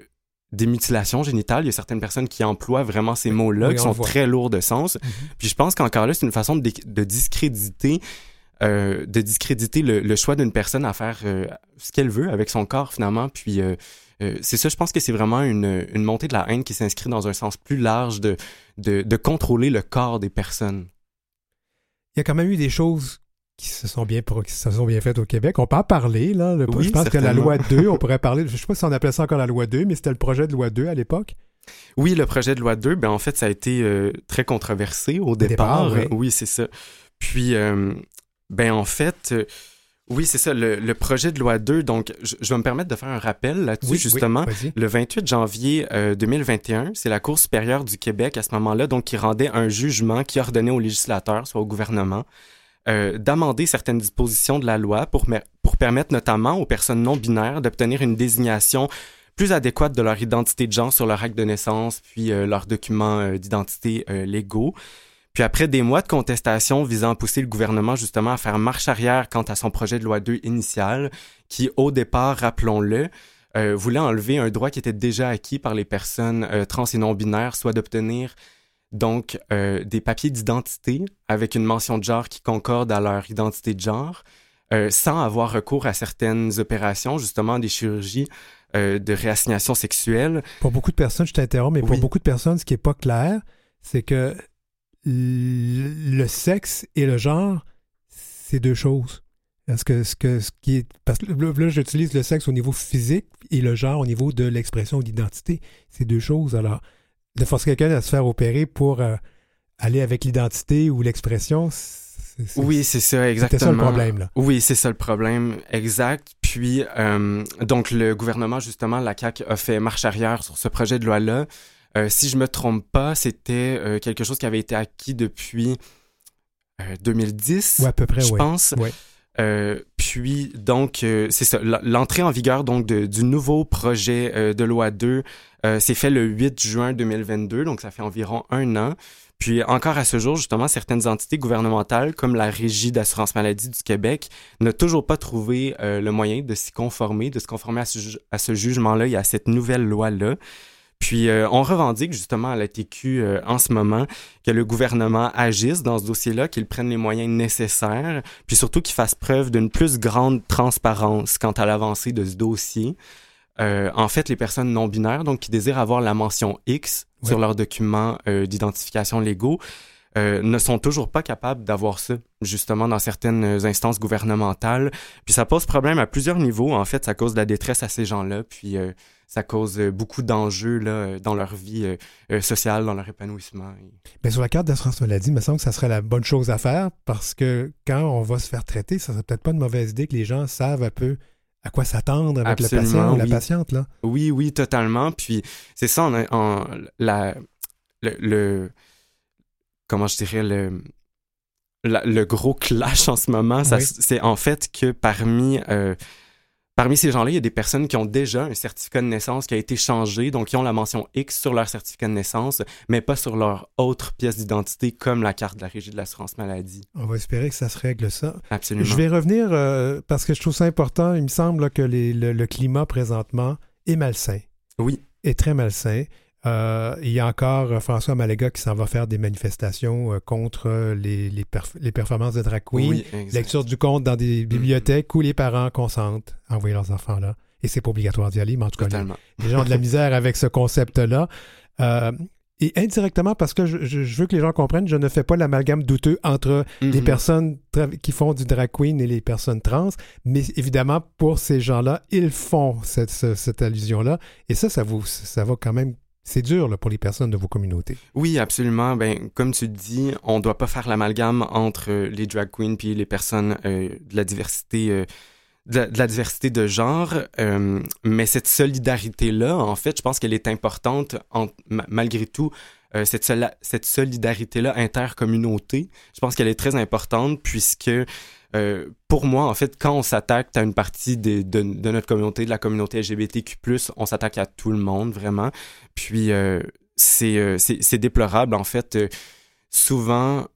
des mutilations génitales. Il y a certaines personnes qui emploient vraiment ces mots-là, qui sont très lourds de sens. Mhm. Puis je pense qu'encore là, c'est une façon de, discréditer euh, de discréditer le, choix d'une personne à faire euh, ce qu'elle veut avec son corps finalement. Puis c'est ça, je pense que c'est vraiment une, une, montée de la haine qui s'inscrit dans un sens plus large de, de, de contrôler le corps des personnes. Il y a quand même eu des choses qui se sont bien qui se sont bien faites au Québec. On peut en parler, là. je pense que la loi 2, on pourrait parler, je ne sais pas si on appelait ça encore la loi 2, mais c'était le projet de loi 2 à l'époque. Oui, le projet de loi 2, ben en fait, ça a été euh, très controversé au départ. oui, c'est ça. Puis, euh, ben en fait, euh, oui, c'est ça, le, projet de loi 2. Donc, je, vais me permettre de faire un rappel là-dessus, justement. le 28 janvier 2021, c'est la Cour supérieure du Québec à ce moment-là, donc qui rendait un jugement qui ordonnait aux législateurs, soit au gouvernement, euh, d'amender certaines dispositions de la loi pour, pour permettre notamment aux personnes non binaires d'obtenir une désignation plus adéquate de leur identité de genre sur leur acte de naissance, puis euh, leurs documents euh, d'identité légaux. Puis après des mois de contestation visant à pousser le gouvernement justement à faire marche arrière quant à son projet de loi 2 initial, qui au départ, rappelons-le, voulait enlever un droit qui était déjà acquis par les personnes trans et non binaires, soit d'obtenir donc euh, des papiers d'identité avec une mention de genre qui concorde à leur identité de genre, euh, sans avoir recours à certaines opérations, justement des chirurgies euh, de réassignation sexuelle. Pour beaucoup de personnes, je t'interromps, mais pour beaucoup de personnes, ce qui n'est pas clair, c'est que le sexe et le genre, c'est deux choses. Est-ce que, ce que ce qui est parce que là j'utilise le sexe au niveau physique et le genre au niveau de l'expression d'identité, c'est deux choses. Alors de forcer quelqu'un à se faire opérer pour euh, aller avec l'identité ou l'expression, oui, c'est ça, exactement. C'est ça le problème, là. Oui, c'est ça le problème, exact. Puis, euh, donc, le gouvernement, justement, la CAQ a fait marche arrière sur ce projet de loi-là. Euh, si je me trompe pas, c'était quelque chose qui avait été acquis depuis 2010, à peu près, je pense. puis, donc, c'est ça, l'entrée en vigueur donc du nouveau projet de loi 2 euh, c'est fait le 8 juin 2022, donc ça fait environ un an. Puis encore à ce jour, justement, certaines entités gouvernementales, comme la Régie d'assurance maladie du Québec, n'ont toujours pas trouvé euh, le moyen de s'y conformer, de se conformer à ce, jugement-là et à cette nouvelle loi-là. Puis euh, on revendique justement à la TQ en ce moment que le gouvernement agisse dans ce dossier-là, qu'il prenne les moyens nécessaires, puis surtout qu'il fasse preuve d'une plus grande transparence quant à l'avancée de ce dossier. Euh, en fait, les personnes non binaires, donc qui désirent avoir la mention X sur leurs documents euh, d'identification légaux, ne sont toujours pas capables d'avoir ça, justement, dans certaines instances gouvernementales. Puis ça pose problème à plusieurs niveaux. En fait, ça cause de la détresse à ces gens-là. Puis ça cause beaucoup d'enjeux là, dans leur vie sociale, dans leur épanouissement. Mais sur la carte d'assurance maladie, il me semble que ça serait la bonne chose à faire parce que quand on va se faire traiter, ça serait peut-être pas une mauvaise idée que les gens savent un peu à quoi s'attendre avec le patient ou la patiente. Là. Oui, oui, totalement. Puis c'est ça, en, la, le, Comment je dirais le. le gros clash en ce moment, c'est en fait que parmi euh, Parmi ces gens-là, il y a des personnes qui ont déjà un certificat de naissance qui a été changé, donc qui ont la mention X sur leur certificat de naissance, mais pas sur leur autre pièce d'identité comme la carte de la Régie de l'assurance maladie. On va espérer que ça se règle ça. Absolument. Je vais revenir euh, parce que je trouve ça important. Il me semble que le, climat présentement est malsain. Oui. Est très malsain. Euh, il y a encore euh, François Maléga qui s'en va faire des manifestations euh, contre les, les, performances de drag queen, lecture du conte dans des mm-hmm. bibliothèques où les parents consentent à envoyer leurs enfants là. Et c'est pas obligatoire d'y aller, mais en tout cas, les, gens ont de la misère avec ce concept-là. et indirectement, parce que je, veux que les gens comprennent, je ne fais pas l'amalgame douteux entre les mm-hmm. personnes qui font du drag queen et les personnes trans, mais évidemment, pour ces gens-là, ils font cette, cette allusion-là. Et ça, ça, vous, ça va quand même c'est dur pour les personnes de vos communautés. Oui, absolument. Ben, comme tu dis, on doit pas faire l'amalgame entre euh, les drag queens puis les personnes euh, de la diversité. Euh, de, la, diversité de genre, mais cette solidarité-là, en fait, je pense qu'elle est importante malgré tout. cette, cette solidarité-là intercommunauté, je pense qu'elle est très importante puisque euh, pour moi, en fait, quand on s'attaque à une partie de, notre communauté, de la communauté LGBTQ+, on s'attaque à tout le monde, vraiment. Puis, euh, euh, c'est déplorable, en fait. souvent,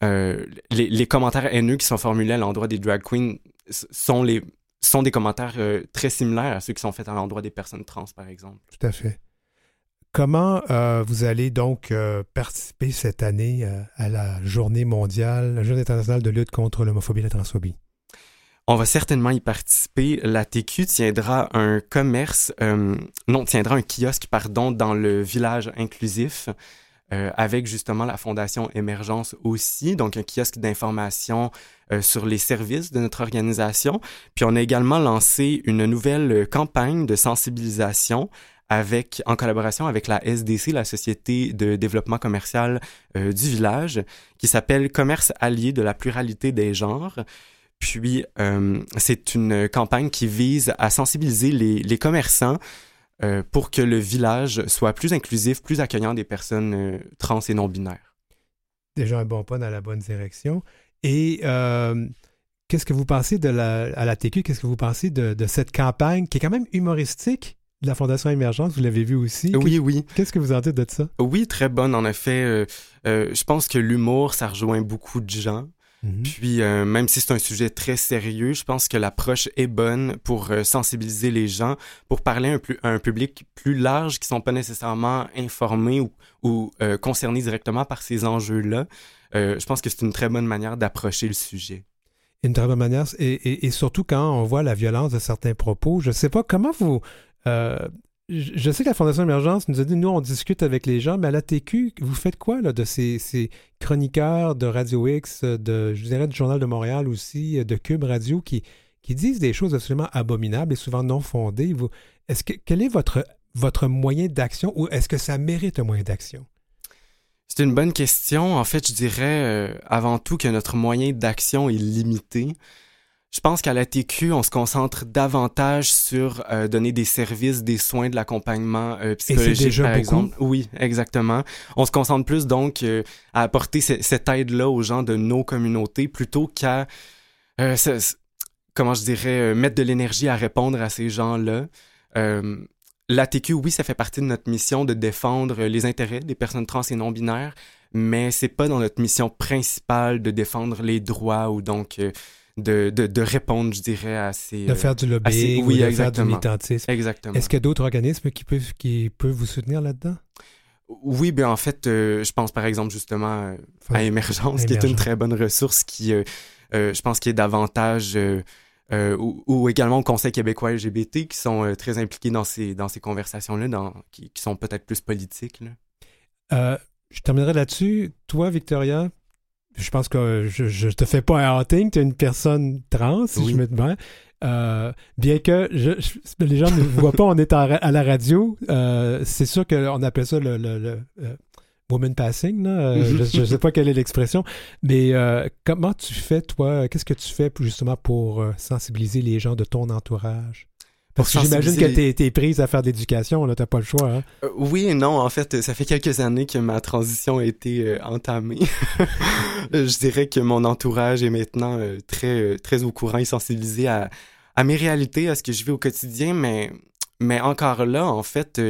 les, commentaires haineux qui sont formulés à l'endroit des drag queens sont, les, sont des commentaires très similaires à ceux qui sont faits à l'endroit des personnes trans, par exemple. Tout à fait. Comment euh, vous allez donc euh, participer cette année euh, à la journée mondiale, la journée internationale de lutte contre l'homophobie et la transphobie? On va certainement y participer. La TQ tiendra un commerce, non, tiendra un kiosque, pardon, dans le village inclusif. avec justement la Fondation Émergence aussi, donc un kiosque d'information sur les services de notre organisation. Puis on a également lancé une nouvelle campagne de sensibilisation en collaboration avec la SDC, la Société de développement commercial euh, du village, qui s'appelle Commerce allié de la pluralité des genres. Puis, euh, c'est une campagne qui vise à sensibiliser les, commerçants euh, pour que le village soit plus inclusif, plus accueillant des personnes trans et non-binaires. Déjà un bon pas dans la bonne direction. Et qu'est-ce que vous pensez de la, à la TQ, qu'est-ce que vous pensez de cette campagne qui est quand même humoristique, de la Fondation Émergence, vous l'avez vu aussi. Oui, oui. Qu'est-ce que vous en dites de ça? Oui, très bonne, en effet. Euh, euh, je pense que l'humour, ça rejoint beaucoup de gens. Mhm. Puis, euh, même si c'est un sujet très sérieux, je pense que l'approche est bonne pour sensibiliser les gens, pour parler à un public plus large qui sont pas nécessairement informés ou, ou concernés directement par ces enjeux-là. je pense que c'est une très bonne manière d'approcher le sujet. Une très bonne manière, et, et, surtout quand on voit la violence de certains propos. Je ne sais pas comment vous, euh, je sais que la Fondation Émergence nous a dit, nous, on discute avec les gens, mais à la TQ, vous faites quoi là, de ces, chroniqueurs de Radio X, de, je dirais, du Journal de Montréal aussi, de Cube Radio, qui, qui disent des choses absolument abominables et souvent non fondées? Est-ce que, quel est votre, votre moyen d'action ou est-ce que ça mérite un moyen d'action? C'est une bonne question. En fait, je dirais euh, avant tout que notre moyen d'action est limité. Je pense qu'à la TQ, on se concentre davantage sur euh, donner des services, des soins de l'accompagnement euh, psychologique, par exemple. Oui, exactement. On se concentre plus donc euh, à apporter cette aide-là aux gens de nos communautés plutôt qu'à, comment je dirais, mettre de l'énergie à répondre à ces gens-là. la TQ, oui, ça fait partie de notre mission de défendre les intérêts des personnes trans et non binaires, mais c'est pas dans notre mission principale de défendre les droits ou donc de, de, répondre, je dirais, à ces... De faire du lobbying oui, ou de faire du militantisme. Exactement. Est-ce qu'il y a d'autres organismes qui peuvent, qui peuvent vous soutenir là-dedans? Oui, bien en fait, euh, je pense par exemple justement euh, à Émergence, qui est une très bonne ressource qui, euh, je pense, qui est davantage... ou, également au Conseil québécois LGBT qui sont très impliqués dans ces, dans ces conversations-là, qui, qui, sont peut-être plus politiques. Là je terminerai là-dessus. Toi, Victoria, je pense que je, ne te fais pas un outing, tu es une personne trans, si je me demande. Euh, bien que les gens ne voient pas, on est à, la radio. Euh, c'est sûr qu'on appelle ça le, le, euh, woman passing. je ne sais pas quelle est l'expression. Mais comment tu fais, toi? Qu'est-ce que tu fais justement pour sensibiliser les gens de ton entourage? Parce que j'imagine que tu es, prise à faire d'éducation, là, t'as pas le choix. Hein? oui et non, en fait, ça fait quelques années que ma transition a été entamée. je dirais que mon entourage est maintenant très, très au courant et sensibilisé à, à mes réalités, à ce que je vis au quotidien, mais, mais encore là, en fait,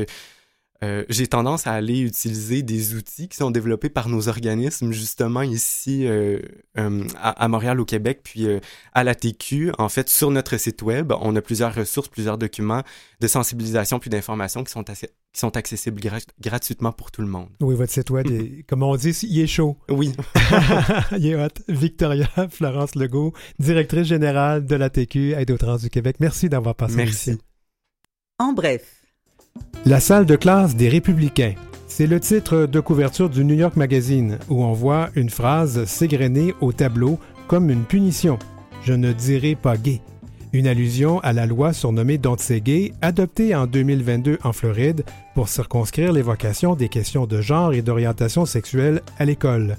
euh, euh, j'ai tendance à aller utiliser des outils qui sont développés par nos organismes, justement ici euh, à, Montréal, au Québec, puis à la TQ. En fait, sur notre site web, on a plusieurs ressources, plusieurs documents de sensibilisation puis d'information qui sont qui sont accessibles gratuitement pour tout le monde. Oui, votre site web, est, comme on dit, il est chaud. Oui. il est hot. Victoria Florence Legault, directrice générale de la TQ Aide aux trans du Québec. Merci d'avoir passé Merci. En bref. La salle de classe des Républicains. C'est le titre de couverture du New York Magazine, où on voit une phrase s'égrener au tableau comme une punition. Je ne dirai pas gay une allusion à la loi surnommée Don't Say Gay, adoptée en 2022 en Floride pour circonscrire l'évocation des questions de genre et d'orientation sexuelle à l'école.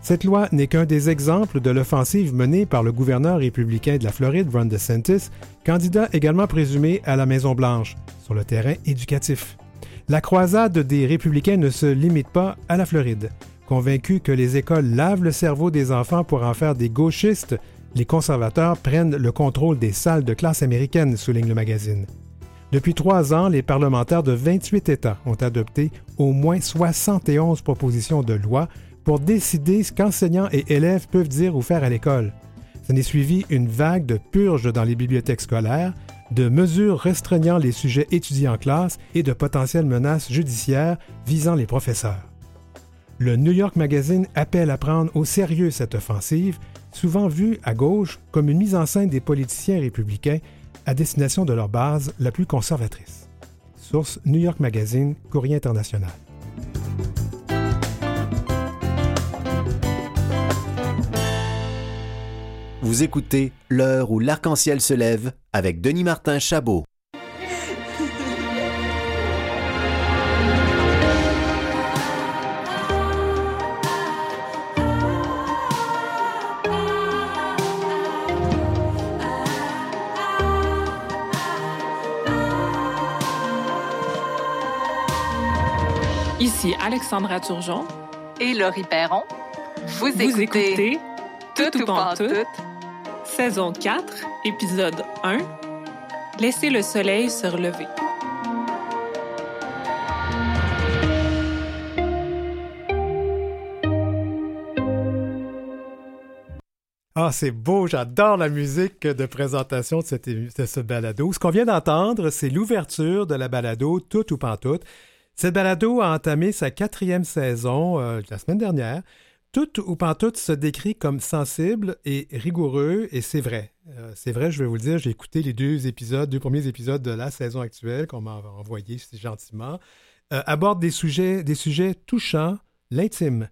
Cette loi n'est qu'un des exemples de l'offensive menée par le gouverneur républicain de la Floride, Ron DeSantis, candidat également présumé à la Maison-Blanche, sur le terrain éducatif. La croisade des républicains ne se limite pas à la Floride. Convaincus que les écoles lavent le cerveau des enfants pour en faire des gauchistes, les conservateurs prennent le contrôle des salles de classe américaines, souligne le magazine. Depuis trois ans, les parlementaires de 28 États ont adopté au moins 71 propositions de loi pour décider ce qu'enseignants et élèves peuvent dire ou faire à l'école. S'en est suivi une vague de purges dans les bibliothèques scolaires, de mesures restreignant les sujets étudiés en classe et de potentielles menaces judiciaires visant les professeurs. Le New York Magazine appelle à prendre au sérieux cette offensive souvent vu à gauche comme une mise en scène des politiciens républicains à destination de leur base la plus conservatrice. Source New York Magazine, Courrier international. Vous écoutez L'heure où l'arc-en-ciel se lève avec Denis Martin Chabot. Alexandra Turgeon et Laurie Perron. Vous, écoutez, Tout, ou pas tout, saison 4, épisode 1, Laissez le soleil se relever. Ah, c'est beau, j'adore la musique de présentation de, ce balado. Ce qu'on vient d'entendre, c'est l'ouverture de la balado Tout ou Pantoute. Cette balado a entamé sa quatrième saison euh, la semaine dernière. Tout ou pantoute se décrit comme sensible et rigoureux, et c'est vrai. Euh, c'est vrai, je vais vous le dire, j'ai écouté les deux épisodes, deux premiers épisodes de la saison actuelle qu'on m'a envoyé gentiment. Euh, aborde des sujets, des sujets touchants, l'intime,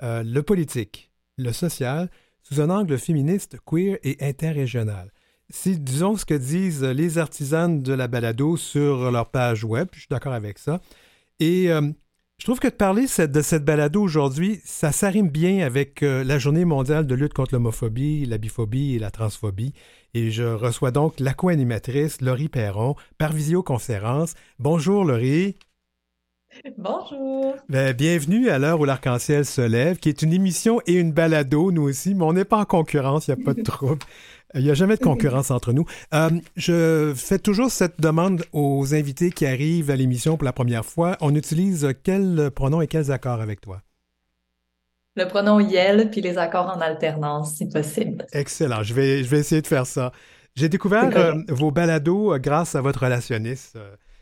le politique, le social, sous un angle féministe, queer et interrégional. Si, disons ce que disent les artisanes de la balado sur leur page web, je suis d'accord avec ça, et euh, je trouve que de parler de cette balado aujourd'hui, ça s'arrime bien avec euh, la journée mondiale de lutte contre l'homophobie, la biphobie et la transphobie. Et je reçois donc la co-animatrice Laurie Perron par visioconférence. Bonjour Laurie. Bonjour. Ben, bienvenue à l'heure où l'arc-en-ciel se lève, qui est une émission et une balado, nous aussi, mais on n'est pas en concurrence, il n'y a pas de trouble. Il n'y a jamais de concurrence entre nous. Euh, je fais toujours cette demande aux invités qui arrivent à l'émission pour la première fois. On utilise quels pronoms et quels accords avec toi? Le pronom YEL, puis les accords en alternance, si possible. Excellent. Je vais, je vais essayer de faire ça. J'ai découvert euh, vos balados euh, grâce à votre relationniste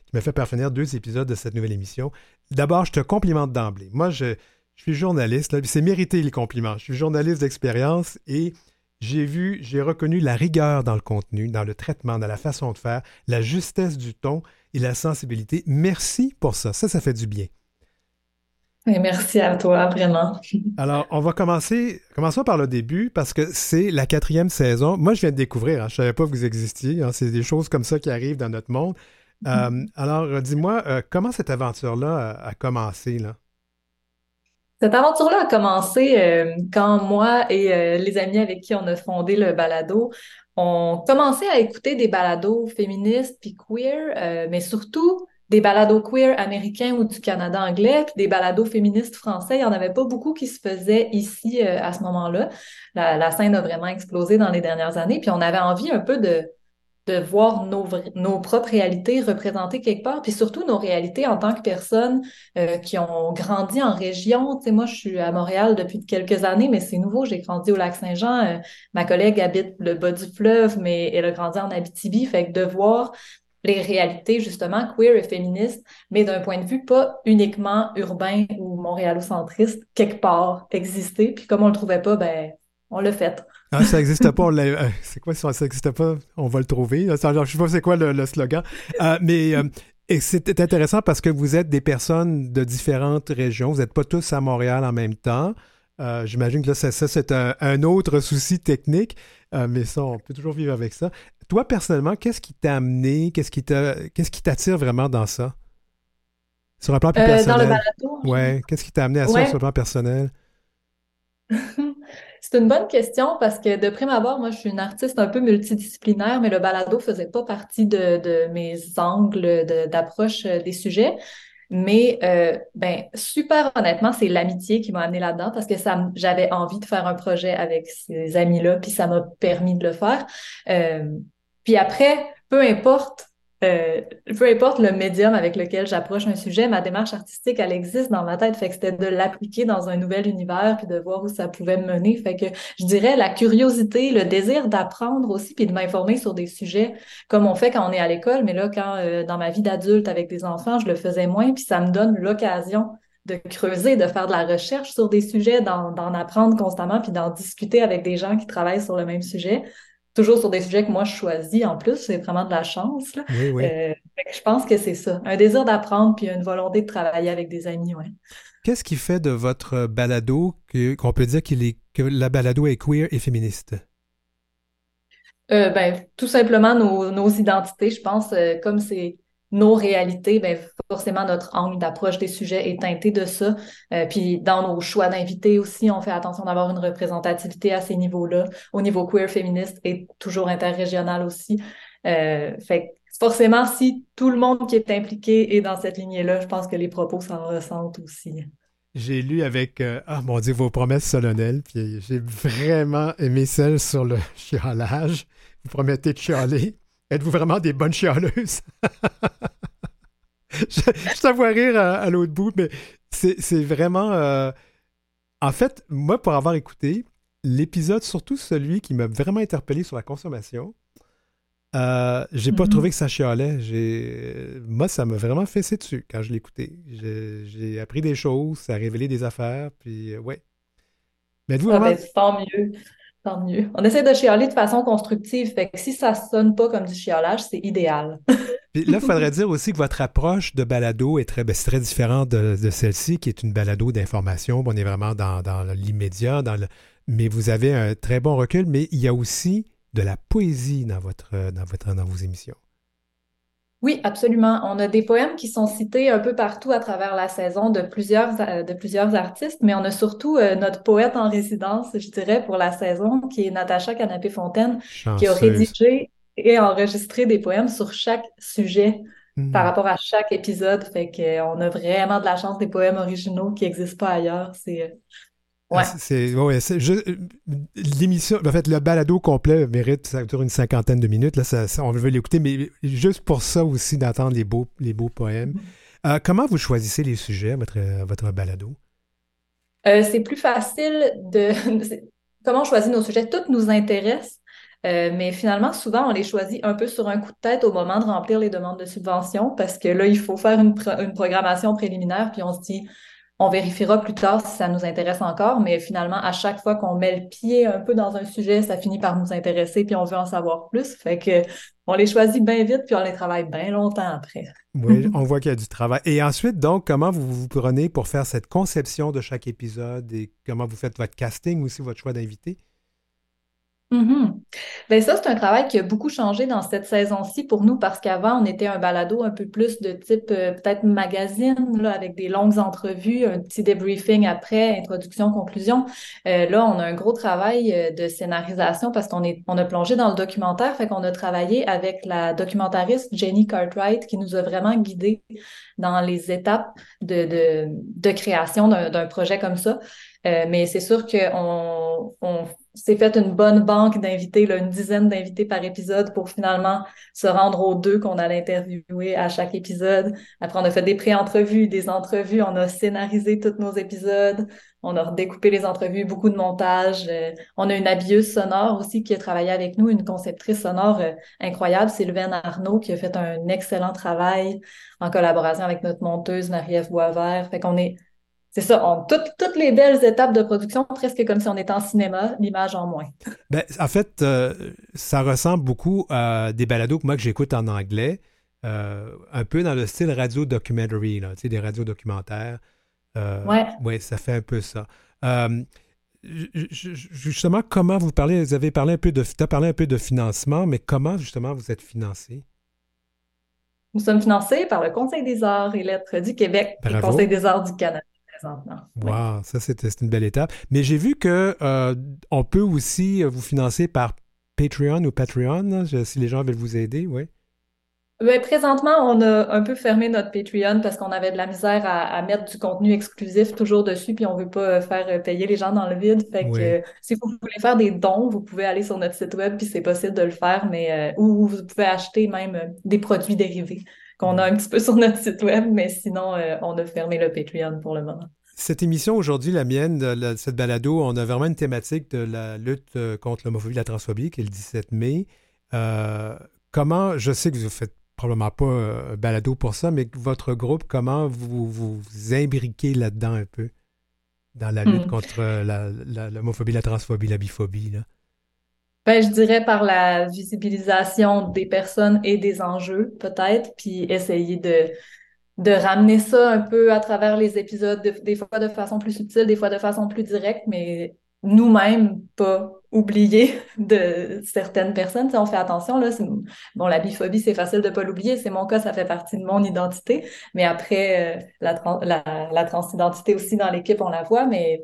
qui m'a fait parvenir deux épisodes de cette nouvelle émission. D'abord, je te complimente d'emblée. Moi, je, je suis journaliste. C'est mérité les compliments. Je suis journaliste d'expérience et j'ai vu, j'ai reconnu la rigueur dans le contenu, dans le traitement, dans la façon de faire, la justesse du ton et la sensibilité. Merci pour ça. Ça, ça fait du bien. merci à toi, vraiment. Alors, on va commencer, commençons par le début parce que c'est la quatrième saison. Moi, je viens de découvrir, hein, je ne savais pas que vous existiez. Hein, c'est des choses comme ça qui arrivent dans notre monde. Euh, alors, dis-moi, euh, comment cette aventure-là a, commencé? Là? Cette aventure-là a commencé euh, quand moi et les amis avec qui on a fondé le balado, on commençait à écouter des balados féministes puis queer, mais surtout des balados queer américains ou du Canada anglais, puis des balados féministes français. Il n'y en avait pas beaucoup qui se faisaient ici à ce moment-là. La, scène a vraiment explosé dans les dernières années, puis on avait envie un peu de de voir nos, propres réalités représentées quelque part, puis surtout nos réalités en tant que personnes euh, qui ont grandi en région. Tu sais, moi, je suis à Montréal depuis quelques années, mais c'est nouveau. J'ai grandi au Lac-Saint-Jean. Euh, ma collègue habite le bas du fleuve, mais elle a grandi en Abitibi. Fait que de voir les réalités, justement, queer et féministes, mais d'un point de vue pas uniquement urbain ou montréalocentriste, quelque part exister. Puis comme on le trouvait pas, ben, on l'a fait. Ah, ça n'existe pas, euh, c'est quoi ça n'existe pas? On va le trouver. je ne sais pas c'est quoi le, slogan. Euh, mais euh, c'est intéressant parce que vous êtes des personnes de différentes régions. Vous n'êtes pas tous à Montréal en même temps. J'imagine que là, ça, c'est un, autre souci technique, mais ça, on peut toujours vivre avec ça. Toi, personnellement, qu'est-ce qui t'a amené, qu'est-ce qui t'attire vraiment dans ça? Sur un plan plus personnel. Dans le balado? Ouais, qu'est-ce qui t'a amené à ça sur le plan personnel? C'est une bonne question parce que de prime abord, moi, je suis une artiste un peu multidisciplinaire, mais le balado faisait pas partie de, mes angles d'approche euh, des sujets. Mais euh, ben super honnêtement, c'est l'amitié qui m'a amené là-dedans parce que ça j'avais envie de faire un projet avec ces amis-là, puis ça m'a permis de le faire. Euh, puis après, peu importe euh, peu importe le médium avec lequel j'approche un sujet, ma démarche artistique, elle existe dans ma tête. Fait que c'était de l'appliquer dans un nouvel univers puis de voir où ça pouvait me mener. Fait que je dirais la curiosité, le désir d'apprendre aussi puis de m'informer sur des sujets comme on fait quand on est à l'école. Mais là, quand euh, dans ma vie d'adulte avec des enfants, je le faisais moins puis ça me donne l'occasion de creuser, de faire de la recherche sur des sujets, d'en apprendre constamment puis d'en discuter avec des gens qui travaillent sur le même sujet toujours sur des sujets que moi je choisis en plus, c'est vraiment de la chance. Là. Euh, je pense que c'est ça, un désir d'apprendre puis une volonté de travailler avec des amis. Ouais. Qu'est-ce qui fait de votre balado qu'on peut dire qu'il est, que la balado est queer et féministe? Euh, ben, tout simplement nos, nos identités, je pense, euh, comme c'est nos réalités, ben forcément notre angle d'approche des sujets est teinté de ça. Euh, puis dans nos choix d'invités aussi, on fait attention d'avoir une représentativité à ces niveaux-là. Au niveau queer féministe et toujours interrégional aussi. Euh, fait forcément, si tout le monde qui est impliqué est dans cette lignée-là, je pense que les propos s'en ressentent aussi. J'ai lu avec, euh, ah mon Dieu, vos promesses solennelles, puis j'ai vraiment aimé celle sur le chialage. Vous promettez de chialer. Êtes-vous vraiment des bonnes chialeuses? je, je rire à, l'autre bout, mais c'est vraiment. Euh, en fait, moi, pour avoir écouté l'épisode, surtout celui qui m'a vraiment interpellé sur la consommation, euh, j'ai pas mm-hmm. trouvé que ça chialait. Moi, ça m'a vraiment fessé dessus quand je l'ai écouté. J'ai appris des choses, ça a révélé des affaires, puis euh, ouais. Mais êtes-vous ah, vraiment. Ben, tant mieux. Tant mieux. On essaie de chialer de façon constructive. Fait que si ça sonne pas comme du chialage, c'est idéal. Puis là, il faudrait dire aussi que votre approche de balado est très, ben, très différente de, celle-ci, qui est une balado d'information. On est vraiment dans, l'immédiat, dans le... mais vous avez un très bon recul, mais il y a aussi de la poésie dans, votre, dans, votre, dans vos émissions. Oui, absolument. On a des poèmes qui sont cités un peu partout à travers la saison de plusieurs, euh, de plusieurs artistes, mais on a surtout euh, notre poète en résidence, je dirais, pour la saison, qui est Natacha Canapé-Fontaine, qui a rédigé et enregistré des poèmes sur chaque sujet par mhm. rapport à chaque épisode. Fait qu'on a vraiment de la chance des poèmes originaux qui n'existent pas ailleurs. C'est euh, Ouais. C'est, ouais, l'émission, en fait, le balado complet mérite, ça dure une cinquantaine de minutes. Là, ça, on veut l'écouter, mais juste pour ça aussi, d'entendre les beaux, les beaux poèmes. Mm-hmm. Euh, comment vous choisissez les sujets, votre, votre balado? Euh, c'est plus facile de. comment on choisit nos sujets? Tout nous intéresse, euh, mais finalement, souvent, on les choisit un peu sur un coup de tête au moment de remplir les demandes de subvention parce que là, il faut faire une, une programmation préliminaire, puis on se dit on vérifiera plus tard si ça nous intéresse encore, mais finalement, à chaque fois qu'on met le pied un peu dans un sujet, ça finit par nous intéresser, puis on veut en savoir plus. Fait que on les choisit bien vite, puis on les travaille bien longtemps après. oui, on voit qu'il y a du travail. Et ensuite, donc, comment vous vous prenez pour faire cette conception de chaque épisode et comment vous faites votre casting aussi, votre choix d'invité? Mm Ben ça, c'est un travail qui a beaucoup changé dans cette saison-ci pour nous parce qu'avant, on était un balado un peu plus de type euh, peut-être magazine, là, avec des longues entrevues, un petit debriefing après, introduction, conclusion. Euh, là, on a un gros travail euh, de scénarisation parce qu'on est on a plongé dans le documentaire, fait qu'on a travaillé avec la documentariste Jenny Cartwright qui nous a vraiment guidés dans les étapes de, de, de création d'un projet comme ça. Mais c'est sûr qu'on on s'est fait une bonne banque d'invités, une dizaine d'invités par épisode pour finalement se rendre aux deux qu'on allait interviewer à chaque épisode. Après, on a fait des pré-entrevues, des entrevues, on a scénarisé tous nos épisodes, on a redécoupé les entrevues, beaucoup de montage. Euh, on a une habilleuse sonore aussi qui a travaillé avec nous, une conceptrice sonore euh, incroyable, Sylvaine Arnaud, qui a fait un excellent travail en collaboration avec notre monteuse Marie-Ève Boisvert. Fait qu'on est c'est ça, on, toutes, les belles étapes de production, presque comme si on était en cinéma, l'image en moins. Ben, en fait, euh, ça ressemble beaucoup à des balados que moi que j'écoute en anglais, euh, un peu dans le style radio documentary, là, tu sais, des radios documentaires. Euh, ouais. Oui, ça fait un peu ça. justement, comment vous parlez, vous avez parlé un peu de, as parlé un peu de financement, mais comment justement vous êtes financé? Nous sommes financés par le Conseil des arts et lettres du Québec et le Conseil des arts du Canada. Wow, ça c'était une belle étape. Mais j'ai vu que euh, on peut aussi vous financer par Patreon ou Patreon, si les gens veulent vous aider, oui. Ben, présentement, on a un peu fermé notre Patreon parce qu'on avait de la misère à, mettre du contenu exclusif toujours dessus, puis on veut pas faire payer les gens dans le vide. Fait que si vous voulez faire des dons, vous pouvez aller sur notre site web, puis c'est possible de le faire, mais euh, ou vous pouvez acheter même euh, des produits dérivés qu'on a un petit peu sur notre site web, mais sinon, euh, on a fermé le Patreon pour le moment. Cette émission aujourd'hui, la mienne, cette balado, on a vraiment une thématique de la lutte euh, contre l'homophobie et la transphobie, qui est le 17 mai. Euh, comment, je sais que vous ne faites probablement pas un balado pour ça, mais votre groupe, comment vous vous, imbriquez là-dedans un peu, dans la lutte hmm. contre l'homophobie, la, la transphobie, la biphobie? Là? Ben, je dirais par la visibilisation des personnes et des enjeux, peut-être, puis essayer de, de ramener ça un peu à travers les épisodes, des fois de façon plus subtile, des fois de façon plus directe, mais nous-mêmes pas oublier de certaines personnes. Si on fait attention, là, bon, la biphobie, c'est facile de pas l'oublier. C'est mon cas, ça fait partie de mon identité. Mais après, euh, la, la, la transidentité aussi dans l'équipe, on la voit, mais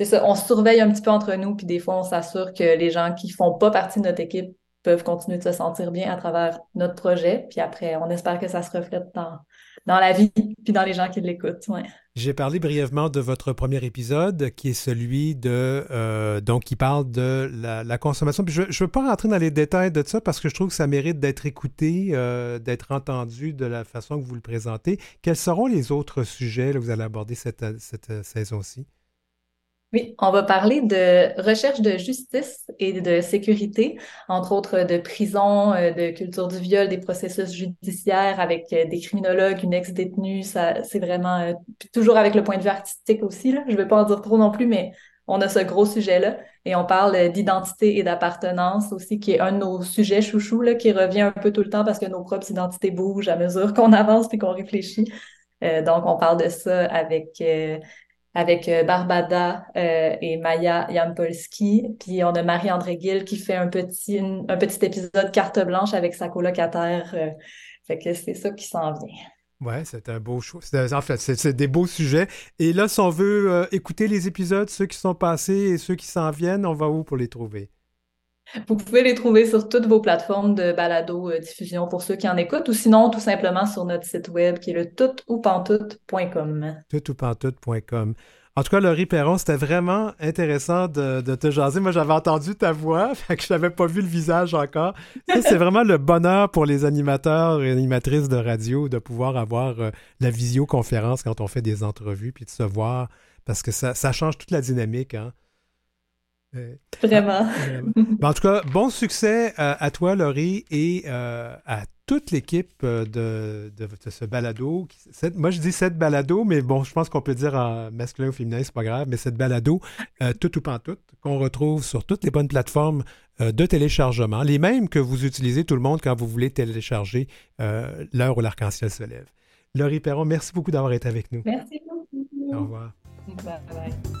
c'est ça, on surveille un petit peu entre nous, puis des fois, on s'assure que les gens qui font pas partie de notre équipe peuvent continuer de se sentir bien à travers notre projet. Puis après, on espère que ça se reflète dans, la vie, puis dans les gens qui l'écoutent. J'ai parlé brièvement de votre premier épisode, qui est celui de euh, donc qui parle de la, consommation. Puis je ne veux pas rentrer dans les détails de ça parce que je trouve que ça mérite d'être écouté, euh, d'être entendu de la façon que vous le présentez. Quels seront les autres sujets que vous allez aborder cette saison-ci? Oui, on va parler de recherche de justice et de sécurité, entre autres de prison, euh, de culture du viol, des processus judiciaires avec euh, des criminologues, une ex-détenue. Ça, c'est vraiment euh, toujours avec le point de vue artistique aussi. Je ne vais pas en dire trop non plus, mais on a ce gros sujet-là. Et on parle d'identité et d'appartenance aussi, qui est un de nos sujets chouchous, là, qui revient un peu tout le temps parce que nos propres identités bougent à mesure qu'on avance et qu'on réfléchit. donc, on parle de ça avec avec euh, Barbada euh, et Maya Yampolski. Puis on a Marie-André Gill qui fait un petit, un petit épisode carte blanche avec sa colocataire. Euh, fait que c'est ça qui s'en vient. Ouais, c'est un beau show. En fait, c'est des beaux sujets. Et là, si on veut écouter les épisodes, ceux qui sont passés et ceux qui s'en viennent, on va où pour les trouver? Vous pouvez les trouver sur toutes vos plateformes de balado diffusion pour ceux qui en écoutent ou sinon tout simplement sur notre site web qui est le toutoupantoute.com. Toutoupantoute.com. En tout cas, Laurie Perron, c'était vraiment intéressant de, te jaser. Moi, j'avais entendu ta voix, fait que je n'avais pas vu le visage encore. c'est vraiment le bonheur pour les animateurs et animatrices de radio de pouvoir avoir euh, la visioconférence quand on fait des entrevues, puis de se voir, parce que ça, ça change toute la dynamique. Hein? Vraiment. Ben, en tout cas, bon succès à toi, Laurie, et à toute l'équipe de, de, ce balado. moi, je dis cette balado, mais bon, je pense qu'on peut dire en masculin ou féminin, c'est pas grave, mais cette balado, tout ou pas tout, qu'on retrouve sur toutes les bonnes plateformes de téléchargement, les mêmes que vous utilisez tout le monde quand vous voulez télécharger l'heure où l'arc-en-ciel se lève. Laurie Perron, merci beaucoup d'avoir été avec nous. Merci beaucoup. Au revoir. Bye bye.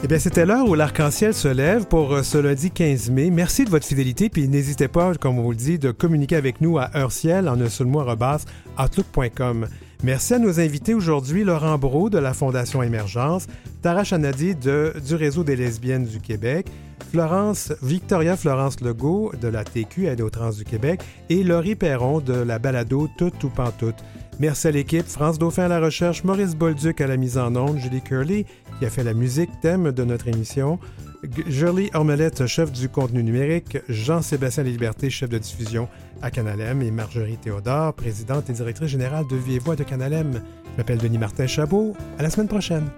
Eh bien, c'était l'heure où l'arc-en-ciel se lève pour euh, ce lundi 15 mai. Merci de votre fidélité, puis n'hésitez pas, comme on vous le dit, de communiquer avec nous à heurciel en un seul mot outlook.com. Merci à nos invités aujourd'hui, Laurent Brault de la Fondation Émergence, Tara Chanadi de, du Réseau des lesbiennes du Québec, Florence, Victoria Florence Legault de la TQ Aide aux trans du Québec et Laurie Perron de la balado Tout ou Pantoute. Merci à l'équipe, France Dauphin à la recherche, Maurice Bolduc à la mise en onde, Julie Curley qui a fait la musique thème de notre émission, Jolie Ormelette, chef du contenu numérique, Jean-Sébastien Liberté, chef de diffusion à Canalem et Marjorie Théodore, présidente et directrice générale de Vie et Voix de Canalem. Je m'appelle Denis Martin Chabot. À la semaine prochaine.